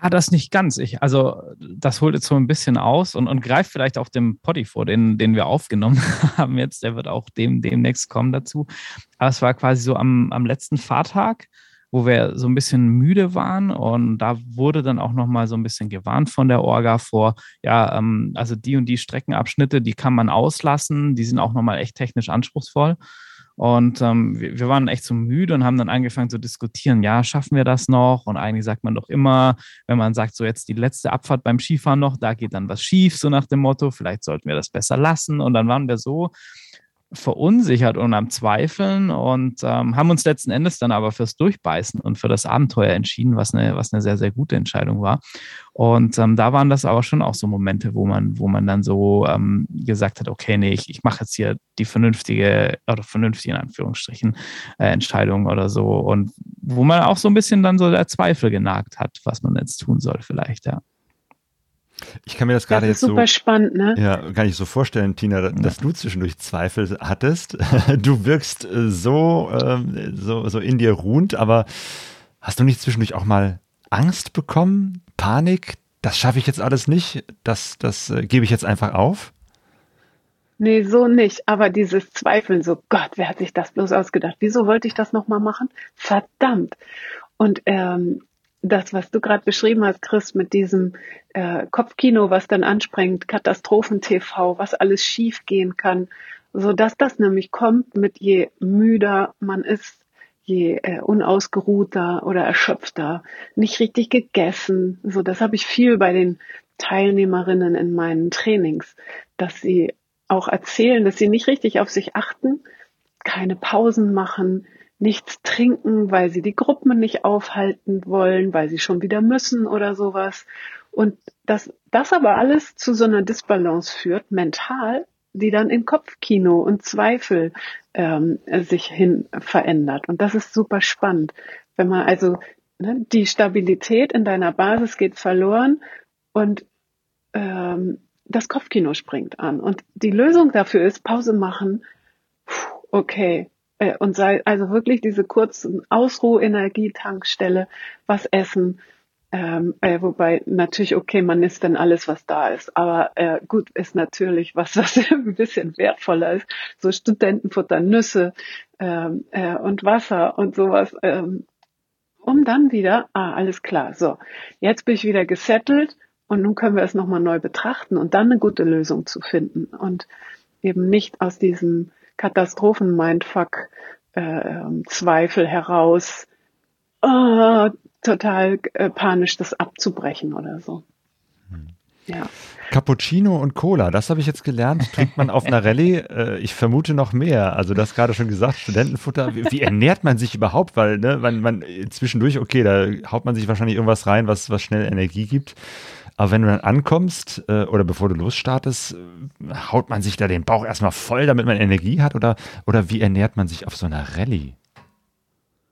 Ah, das nicht ganz. Ich, also, das holt jetzt so ein bisschen aus und, und greift vielleicht auch dem Poddy vor, den, den wir aufgenommen haben jetzt. Der wird auch dem, demnächst kommen dazu. Aber es war quasi so am, am letzten Fahrtag wo wir so ein bisschen müde waren und da wurde dann auch nochmal so ein bisschen gewarnt von der Orga vor, ja, ähm, also die und die Streckenabschnitte, die kann man auslassen, die sind auch nochmal echt technisch anspruchsvoll. Und ähm, wir, wir, waren echt so müde und haben dann angefangen zu diskutieren, ja, schaffen wir das noch? Und eigentlich sagt man doch immer, wenn man sagt, so jetzt die letzte Abfahrt beim Skifahren noch, da geht dann was schief, so nach dem Motto, vielleicht sollten wir das besser lassen. Und dann waren wir so verunsichert und am Zweifeln und ähm, haben uns letzten Endes dann aber fürs Durchbeißen und für das Abenteuer entschieden, was eine, was eine sehr, sehr gute Entscheidung war. Und ähm, da waren das aber schon auch so Momente, wo man, wo man dann so ähm, gesagt hat, okay, nee, ich, ich mache jetzt hier die vernünftige oder vernünftige in Anführungsstrichen äh, Entscheidung oder so. Und wo man auch so ein bisschen dann so der Zweifel genagt hat, was man jetzt tun soll, vielleicht, ja. Ich kann mir das gerade jetzt super so, spannend, ne? Ja, kann ich so vorstellen, Tina, dass du zwischendurch Zweifel hattest. Du wirkst äh, so, ähm, so, so in dir ruhend, aber hast du nicht zwischendurch auch mal Angst bekommen, Panik? Das schaffe ich jetzt alles nicht. Das, das äh, gebe ich jetzt einfach auf. Nee, so nicht. Aber dieses Zweifeln, so Gott, wer hat sich das bloß ausgedacht? Wieso wollte ich das nochmal machen? Verdammt. Und ähm, das, was du gerade beschrieben hast, Chris, mit diesem äh, Kopfkino, was dann anspringt, Katastrophen-TV, was alles schief gehen kann, so dass das nämlich kommt mit je müder man ist, je äh, unausgeruhter oder erschöpfter, nicht richtig gegessen. So, das habe ich viel bei den Teilnehmerinnen in meinen Trainings, dass sie auch erzählen, dass sie nicht richtig auf sich achten, keine Pausen machen, nichts trinken, weil sie die Gruppen nicht aufhalten wollen, weil sie schon wieder müssen oder sowas. Und dass das aber alles zu so einer Disbalance führt, mental, die dann in Kopfkino und Zweifel ähm, sich hin verändert. Und das ist super spannend. Wenn man also ne, die Stabilität in deiner Basis geht verloren und ähm, das Kopfkino springt an. Und die Lösung dafür ist Pause machen. okay. Äh, und sei also wirklich diese kurzen Ausruh-Energietankstelle, was essen. Ähm, äh, wobei natürlich, okay, man isst dann alles, was da ist. Aber äh, gut ist natürlich was, was ein bisschen wertvoller ist. So Studentenfutter, Nüsse ähm, äh, und Wasser und sowas. Ähm, um dann wieder, ah, alles klar, so, jetzt bin ich wieder gesettelt und nun können wir es nochmal neu betrachten und dann eine gute Lösung zu finden und eben nicht aus diesem Katastrophen-Mindfuck äh, Zweifel heraus äh, total äh, panisch das abzubrechen oder so. Hm. Ja. Cappuccino und Cola, das habe ich jetzt gelernt, trinkt man auf einer Rallye. Äh, ich vermute noch mehr. Also das gerade schon gesagt, Studentenfutter. Wie, wie, ernährt man sich überhaupt? Weil ne, man, man zwischendurch, okay, da haut man sich wahrscheinlich irgendwas rein, was, was schnell Energie gibt. Aber wenn du dann ankommst äh, oder bevor du losstartest, äh, haut man sich da den Bauch erstmal voll, damit man Energie hat? Oder, oder wie ernährt man sich auf so einer Rallye?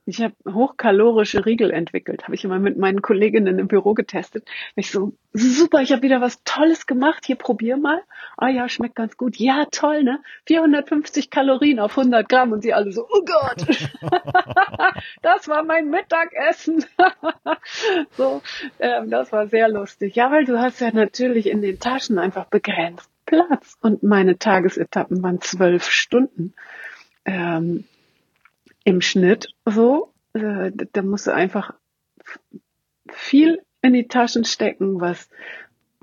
Ich habe hochkalorische Riegel entwickelt, habe ich immer mit meinen Kolleginnen im Büro getestet. Ich so, super, ich habe wieder was Tolles gemacht, hier probier mal. Ah ja, schmeckt ganz gut. Ja, toll, ne? 450 Kalorien auf 100 Gramm und sie alle so, oh Gott, das war mein Mittagessen. so, ähm, das war sehr lustig. Ja, weil du hast ja natürlich in den Taschen einfach begrenzt Platz und meine Tagesetappen waren zwölf Stunden. Ähm, im Schnitt so. Äh, da musst du einfach viel in die Taschen stecken, was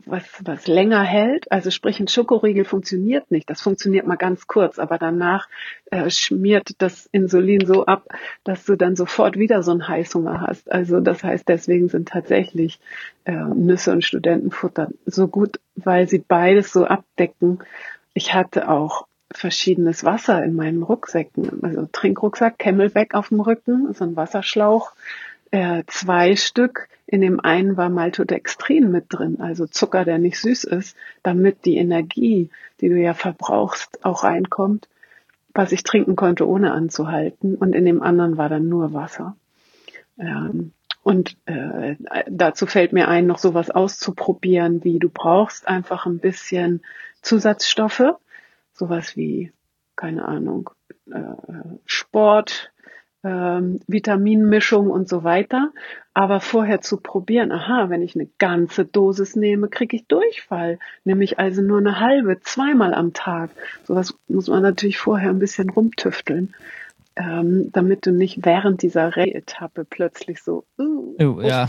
was, was länger hält. Also sprich, ein Schokoriegel funktioniert nicht. Das funktioniert mal ganz kurz, aber danach äh, schmiert das Insulin so ab, dass du dann sofort wieder so einen Heißhunger hast. Also das heißt, deswegen sind tatsächlich äh, Nüsse und Studentenfutter so gut, weil sie beides so abdecken. Ich hatte auch verschiedenes Wasser in meinen Rucksäcken. Also Trinkrucksack, Camelback auf dem Rücken, so ein Wasserschlauch, äh, zwei Stück. In dem einen war Maltodextrin mit drin, also Zucker, der nicht süß ist, damit die Energie, die du ja verbrauchst, auch reinkommt, was ich trinken konnte, ohne anzuhalten. Und in dem anderen war dann nur Wasser. Ähm, und äh, dazu fällt mir ein, noch sowas auszuprobieren, wie du brauchst einfach ein bisschen Zusatzstoffe sowas wie, keine Ahnung, äh, Sport, ähm, Vitaminmischung und so weiter. Aber vorher zu probieren, aha, wenn ich eine ganze Dosis nehme, kriege ich Durchfall. Nämlich also nur eine halbe, zweimal am Tag. Sowas muss man natürlich vorher ein bisschen rumtüfteln. Ähm, damit du nicht während dieser Rennetappe plötzlich so, uh, uh ja.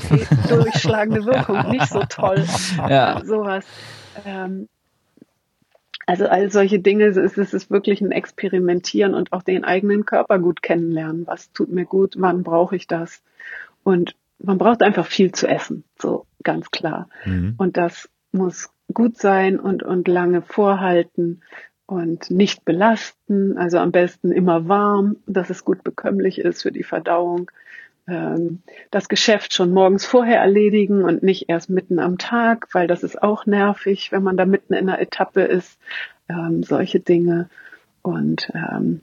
durchschlagende Wirkung, nicht so toll, ja. sowas. Ähm, also all solche Dinge, es ist, es ist wirklich ein Experimentieren und auch den eigenen Körper gut kennenlernen. Was tut mir gut? Wann brauche ich das? Und man braucht einfach viel zu essen, so ganz klar. Mhm. Und das muss gut sein und, und lange vorhalten und nicht belasten. Also am besten immer warm, dass es gut bekömmlich ist für die Verdauung ähm, das Geschäft schon morgens vorher erledigen und nicht erst mitten am Tag, weil das ist auch nervig, wenn man da mitten in einer Etappe ist, ähm, solche Dinge. Und ähm,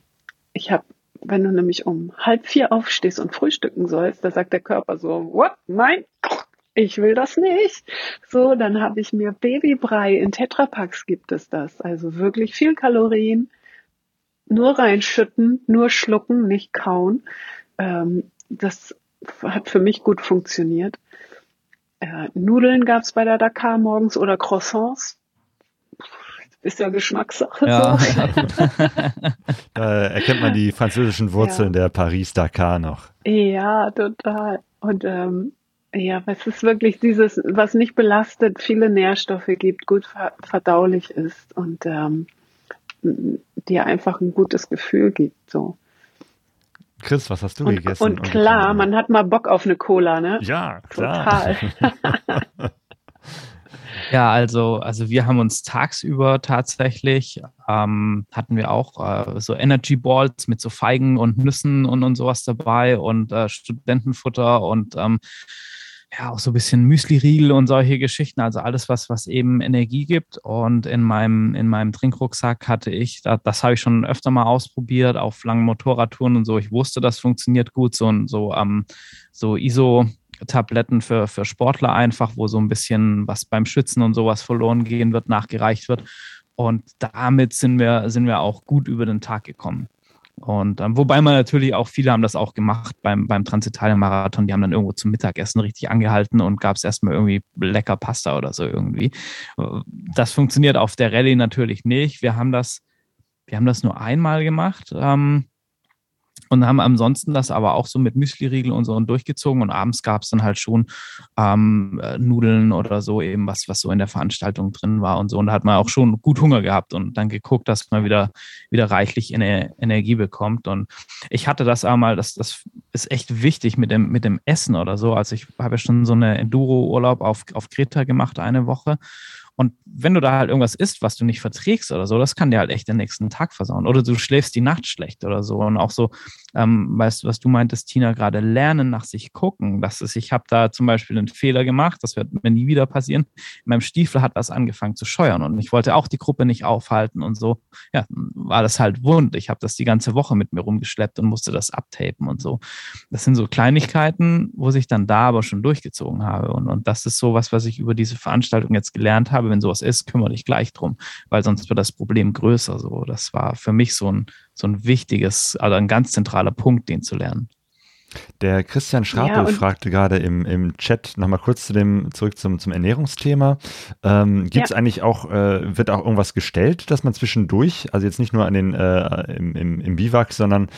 ich habe, wenn du nämlich um halb vier aufstehst und frühstücken sollst, da sagt der Körper so, what? Nein, ich will das nicht. So, dann habe ich mir Babybrei in Tetrapacks gibt es das. Also wirklich viel Kalorien. Nur reinschütten, nur schlucken, nicht kauen. Ähm, das hat für mich gut funktioniert. Äh, Nudeln gab's bei der Dakar morgens oder Croissants. Ist ja Geschmackssache. Ja, so. da erkennt man die französischen Wurzeln ja. der Paris-Dakar noch. Ja, total. Und ähm, ja, es ist wirklich dieses, was nicht belastet, viele Nährstoffe gibt, gut verdaulich ist und ähm, dir einfach ein gutes Gefühl gibt. So. Chris, was hast du und, gegessen? Und klar, und man hat mal Bock auf eine Cola, ne? Ja, klar. Total. ja, also, also wir haben uns tagsüber tatsächlich, ähm, hatten wir auch äh, so Energy Balls mit so Feigen und Nüssen und, und sowas dabei und äh, Studentenfutter und ähm, ja, auch so ein bisschen Müsli-Riegel und solche Geschichten, also alles, was, was eben Energie gibt. Und in meinem, in meinem Trinkrucksack hatte ich, das, das habe ich schon öfter mal ausprobiert, auf langen Motorradtouren und so. Ich wusste, das funktioniert gut, so, so, ähm, so ISO, Tabletten für, für Sportler einfach, wo so ein bisschen was beim Schützen und sowas verloren gehen wird, nachgereicht wird. Und damit sind wir, sind wir auch gut über den Tag gekommen. Und ähm, wobei man natürlich auch, viele haben das auch gemacht beim, beim Transitalien-Marathon, die haben dann irgendwo zum Mittagessen richtig angehalten und gab es erstmal irgendwie lecker Pasta oder so irgendwie. Das funktioniert auf der Rallye natürlich nicht. Wir haben das, wir haben das nur einmal gemacht. Ähm, und haben ansonsten das aber auch so mit Müsli-Riegel und so und durchgezogen. Und abends gab es dann halt schon ähm, äh, Nudeln oder so eben was, was so in der Veranstaltung drin war und so. Und da hat man auch schon gut Hunger gehabt und dann geguckt, dass man wieder, wieder reichlich Ener Energie bekommt. Und ich hatte das einmal, das, das ist echt wichtig mit dem, mit dem Essen oder so, also ich habe ja schon so eine Enduro-Urlaub auf, auf Kreta gemacht, eine Woche und wenn du da halt irgendwas isst, was du nicht verträgst oder so, das kann dir halt echt den nächsten Tag versauen. Oder du schläfst die Nacht schlecht oder so. Und auch so, ähm, weißt du, was du meintest, Tina, gerade lernen, nach sich gucken. Das ist, ich habe da zum Beispiel einen Fehler gemacht, das wird mir nie wieder passieren. In meinem Stiefel hat das angefangen zu scheuern und ich wollte auch die Gruppe nicht aufhalten und so. Ja, war das halt wund. Ich habe das die ganze Woche mit mir rumgeschleppt und musste das abtapen und so. Das sind so Kleinigkeiten, wo sich dann da aber schon durchgezogen habe. Und, und das ist so was, was ich über diese Veranstaltung jetzt gelernt habe habe, wenn sowas ist, kümmere dich gleich drum, weil sonst wird das Problem größer. So, das war für mich so ein, so ein wichtiges, also ein ganz zentraler Punkt, den zu lernen. Der Christian Schrapel ja, fragte gerade im, im Chat nochmal kurz zu dem, zurück zum, zum Ernährungsthema. Ähm, Gibt es ja. eigentlich auch, äh, wird auch irgendwas gestellt, dass man zwischendurch, also jetzt nicht nur an den, äh, im, im, im Biwak, sondern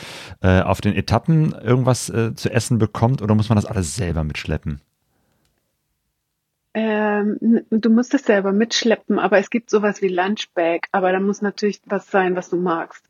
äh, auf den Etappen irgendwas äh, zu essen bekommt oder muss man das alles selber mitschleppen? Ähm, du musst es selber mitschleppen, aber es gibt sowas wie Lunchbag, aber da muss natürlich was sein, was du magst.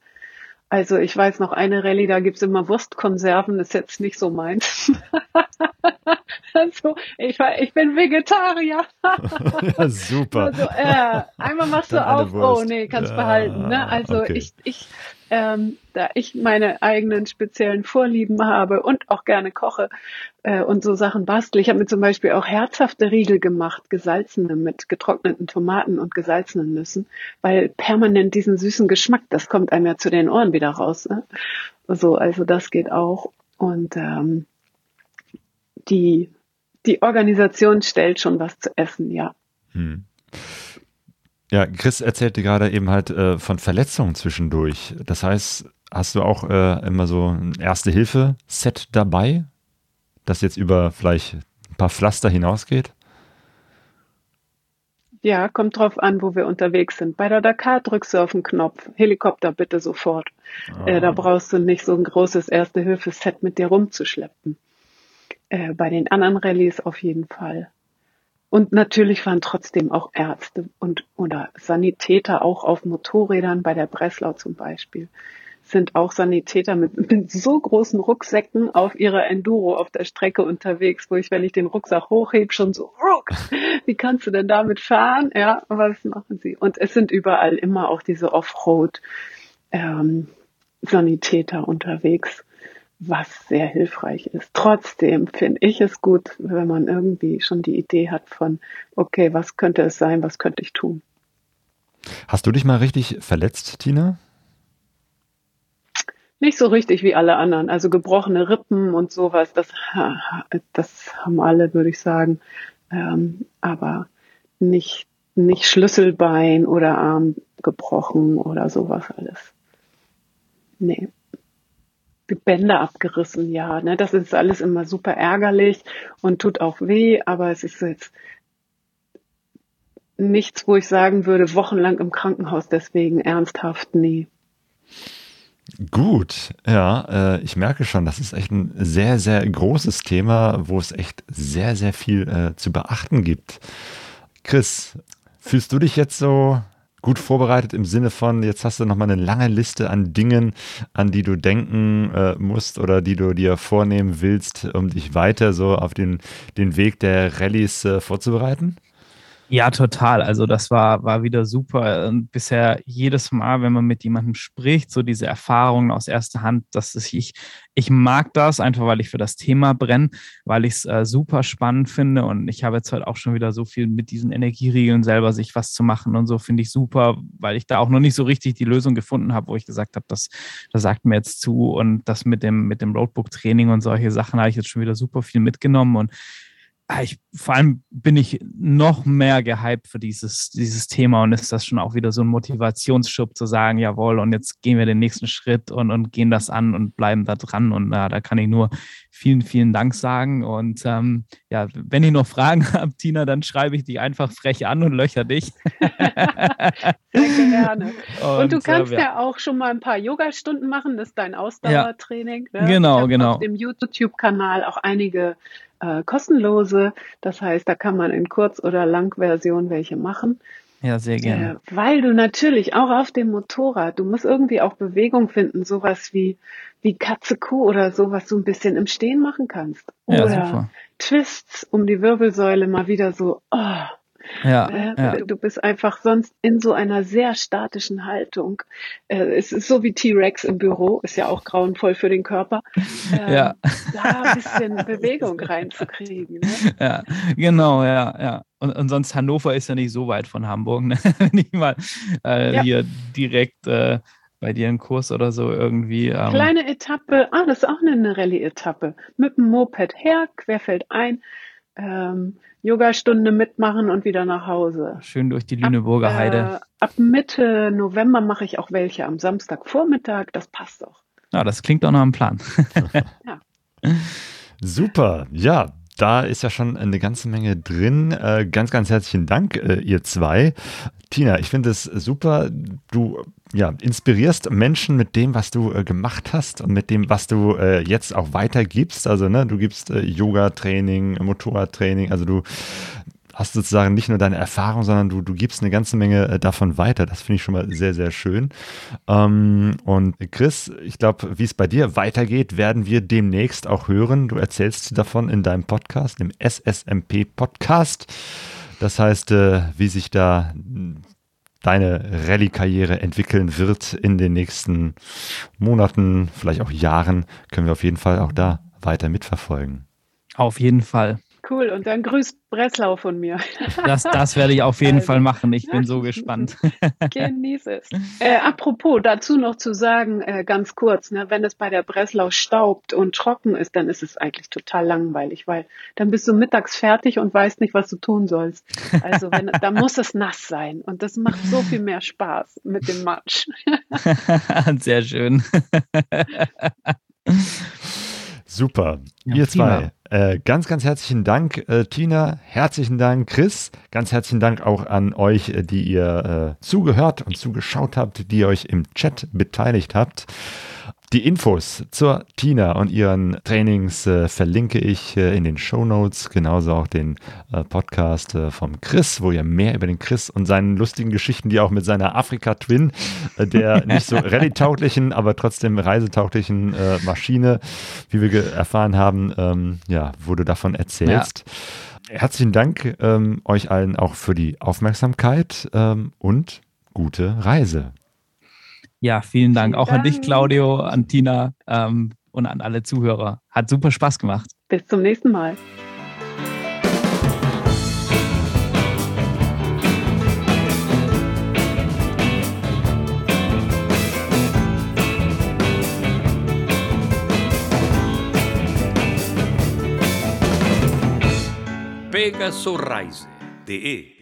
Also ich weiß noch eine Rallye, da gibt's immer Wurstkonserven, ist jetzt nicht so meins. also ich, war, ich bin Vegetarier. ja, super. Also, äh, einmal machst du auf, oh nee, kannst ja, behalten. Ne? Also okay. ich, ich ähm, da ich meine eigenen speziellen Vorlieben habe und auch gerne koche äh, und so Sachen bastle. Ich habe mir zum Beispiel auch herzhafte Riegel gemacht, gesalzene mit getrockneten Tomaten und gesalzenen Nüssen, weil permanent diesen süßen Geschmack, das kommt einem ja zu den Ohren wieder raus. Ne? So, also das geht auch. Und ähm, die, die Organisation stellt schon was zu essen, ja. Hm. Ja, Chris erzählte gerade eben halt äh, von Verletzungen zwischendurch. Das heißt, hast du auch äh, immer so ein Erste-Hilfe-Set dabei, das jetzt über vielleicht ein paar Pflaster hinausgeht? Ja, kommt drauf an, wo wir unterwegs sind. Bei der Dakar drückst du auf den Knopf. Helikopter bitte sofort. Oh. Äh, da ah. brauchst du nicht so ein großes Erste-Hilfe-Set mit dir rumzuschleppen. Äh, bei den anderen Rallyes auf jeden Fall. Und natürlich waren trotzdem auch Ärzte und oder Sanitäter auch auf Motorrädern bei der Breslau zum Beispiel sind auch Sanitäter mit, mit so großen Rucksäcken auf ihrer Enduro auf der Strecke unterwegs, wo ich, wenn ich den Rucksack hochhebe, schon so, ruck, wie kannst du denn damit fahren? Ja, was machen sie? Und es sind überall immer auch diese Offroad ähm, Sanitäter unterwegs was sehr hilfreich ist. Trotzdem finde ich es gut, wenn man irgendwie schon die Idee hat von, okay, was könnte es sein, was könnte ich tun. Hast du dich mal richtig verletzt, Tina? Nicht so richtig wie alle anderen. Also gebrochene Rippen und sowas, das, das haben alle, würde ich sagen. ähm, aber nicht, nicht Schlüsselbein oder Arm gebrochen oder sowas alles. Nee. Bänder abgerissen, ja, ne, das ist alles immer super ärgerlich und tut auch weh, aber es ist jetzt nichts, wo ich sagen würde, wochenlang im Krankenhaus deswegen ernsthaft, nee. Gut, ja, äh, ich merke schon, das ist echt ein sehr, sehr großes Thema, wo es echt sehr, sehr viel äh, zu beachten gibt. Chris, fühlst du dich jetzt so gut vorbereitet im Sinne von, jetzt hast du nochmal eine lange Liste an Dingen, an die du denken äh, musst oder die du dir vornehmen willst, um dich weiter so auf den, den Weg der Rallyes äh, vorzubereiten? Ja, total. Also das war, war wieder super. Und bisher jedes Mal, wenn man mit jemandem spricht, so diese Erfahrungen aus erster Hand, dass ich, ich mag das einfach, weil ich für das Thema brenne, weil ich es äh, super spannend finde. Und ich habe jetzt halt auch schon wieder so viel mit diesen Energieregeln selber sich was zu machen und so finde ich super, weil ich da auch noch nicht so richtig die Lösung gefunden habe, wo ich gesagt habe, das, das sagt mir jetzt zu. Und das mit dem, mit dem Roadbook-Training und solche Sachen habe ich jetzt schon wieder super viel mitgenommen. Und ich, vor allem bin ich noch mehr gehypt für dieses, dieses Thema und ist das schon auch wieder so ein Motivationsschub zu sagen, jawohl, und jetzt gehen wir den nächsten Schritt und, und gehen das an und bleiben da dran. Und äh, da kann ich nur vielen, vielen Dank sagen. Und ähm, ja, wenn ihr noch Fragen habt, Tina, dann schreibe ich dich einfach frech an und löcher dich. Sehr gerne. Und, und du kannst äh, ja. ja. auch schon mal ein paar Yoga-Stunden machen, das ist dein Ausdauertraining. Ja, ne? Genau, genau. Auf dem YouTube-Kanal auch einige äh, kostenlose. Das heißt, da kann man in Kurz- oder Langversion welche machen. Ja, sehr gerne. Äh, weil du natürlich auch auf dem Motorrad, du musst irgendwie auch Bewegung finden, sowas wie, wie Katze Kuh oder sowas so ein bisschen im Stehen machen kannst. Oder ja. Twists um die Wirbelsäule mal wieder so, oh, ja, äh, ja, Du bist einfach sonst in so einer sehr statischen Haltung. Äh, es ist so wie T-Rex im Büro, ist ja auch grauenvoll für den Körper. Ähm, ja. Da ein bisschen Bewegung reinzukriegen. Ne? Ja, genau, ja, ja. Und, und, sonst Hannover ist ja nicht so weit von Hamburg, ne? wenn ich mal äh, ja. hier direkt äh, bei dir einen Kurs oder so irgendwie. Ähm Kleine Etappe, ah, das ist auch eine Rallye-Etappe. Mit dem Moped her, querfeld ein. Ähm, Yogastunde mitmachen und wieder nach Hause. Schön durch die Lüneburger ab, Heide. Äh, ab Mitte November mache ich auch welche am Samstagvormittag. Das passt doch. Ja, das klingt doch nach einem Plan. ja. Super. Ja, da ist ja schon eine ganze Menge drin. Äh, ganz, ganz herzlichen Dank, äh, ihr zwei. Tina, ich finde es super. Du ja, inspirierst Menschen mit dem, was du äh, gemacht hast und mit dem, was du äh, jetzt auch weitergibst. Also, ne, du gibst äh, Yoga-Training, Motorradtraining, also du hast sozusagen nicht nur deine Erfahrung, sondern du, du gibst eine ganze Menge äh, davon weiter. Das finde ich schon mal sehr, sehr schön. Ähm, und Chris, ich glaube, wie es bei dir weitergeht, werden wir demnächst auch hören. Du erzählst davon in deinem Podcast, dem SSMP Podcast. Das heißt, äh, wie sich da deine Rallye-Karriere entwickeln wird in den nächsten Monaten, vielleicht auch Jahren, können wir auf jeden Fall auch da weiter mitverfolgen. Auf jeden Fall. Cool, und dann grüßt Breslau von mir. Das, das werde ich auf jeden also, Fall machen. Ich bin so gespannt. Genieß es. Äh, apropos, dazu noch zu sagen, äh, ganz kurz, ne, wenn es bei der Breslau staubt und trocken ist, dann ist es eigentlich total langweilig, weil dann bist du mittags fertig und weißt nicht, was du tun sollst. Also wenn, da muss es nass sein und das macht so viel mehr Spaß mit dem Matsch. Sehr schön. Super. Ja, Ihr zwei. Äh, ganz, ganz herzlichen Dank, äh, Tina. Herzlichen Dank, Chris. Ganz herzlichen Dank auch an euch, äh, die ihr äh, zugehört und zugeschaut habt, die ihr euch im Chat beteiligt habt. Die Infos zur Tina und ihren Trainings äh, verlinke ich äh, in den Show Notes, genauso auch den äh, Podcast äh, vom Chris, wo ihr mehr über den Chris und seinen lustigen Geschichten, die auch mit seiner Afrika-Twin, äh, der nicht so rallye-tauglichen, aber trotzdem reisetauglichen äh, Maschine, wie wir erfahren haben, ähm, ja, wo du davon erzählst. Ja. Herzlichen Dank ähm, euch allen auch für die Aufmerksamkeit ähm, und gute Reise. Ja, vielen Dank. Vielen auch Dank. an dich, Claudio, an Tina ähm, und an alle Zuhörer. Hat super Spaß gemacht. Bis zum nächsten Mal. pegasorreise.de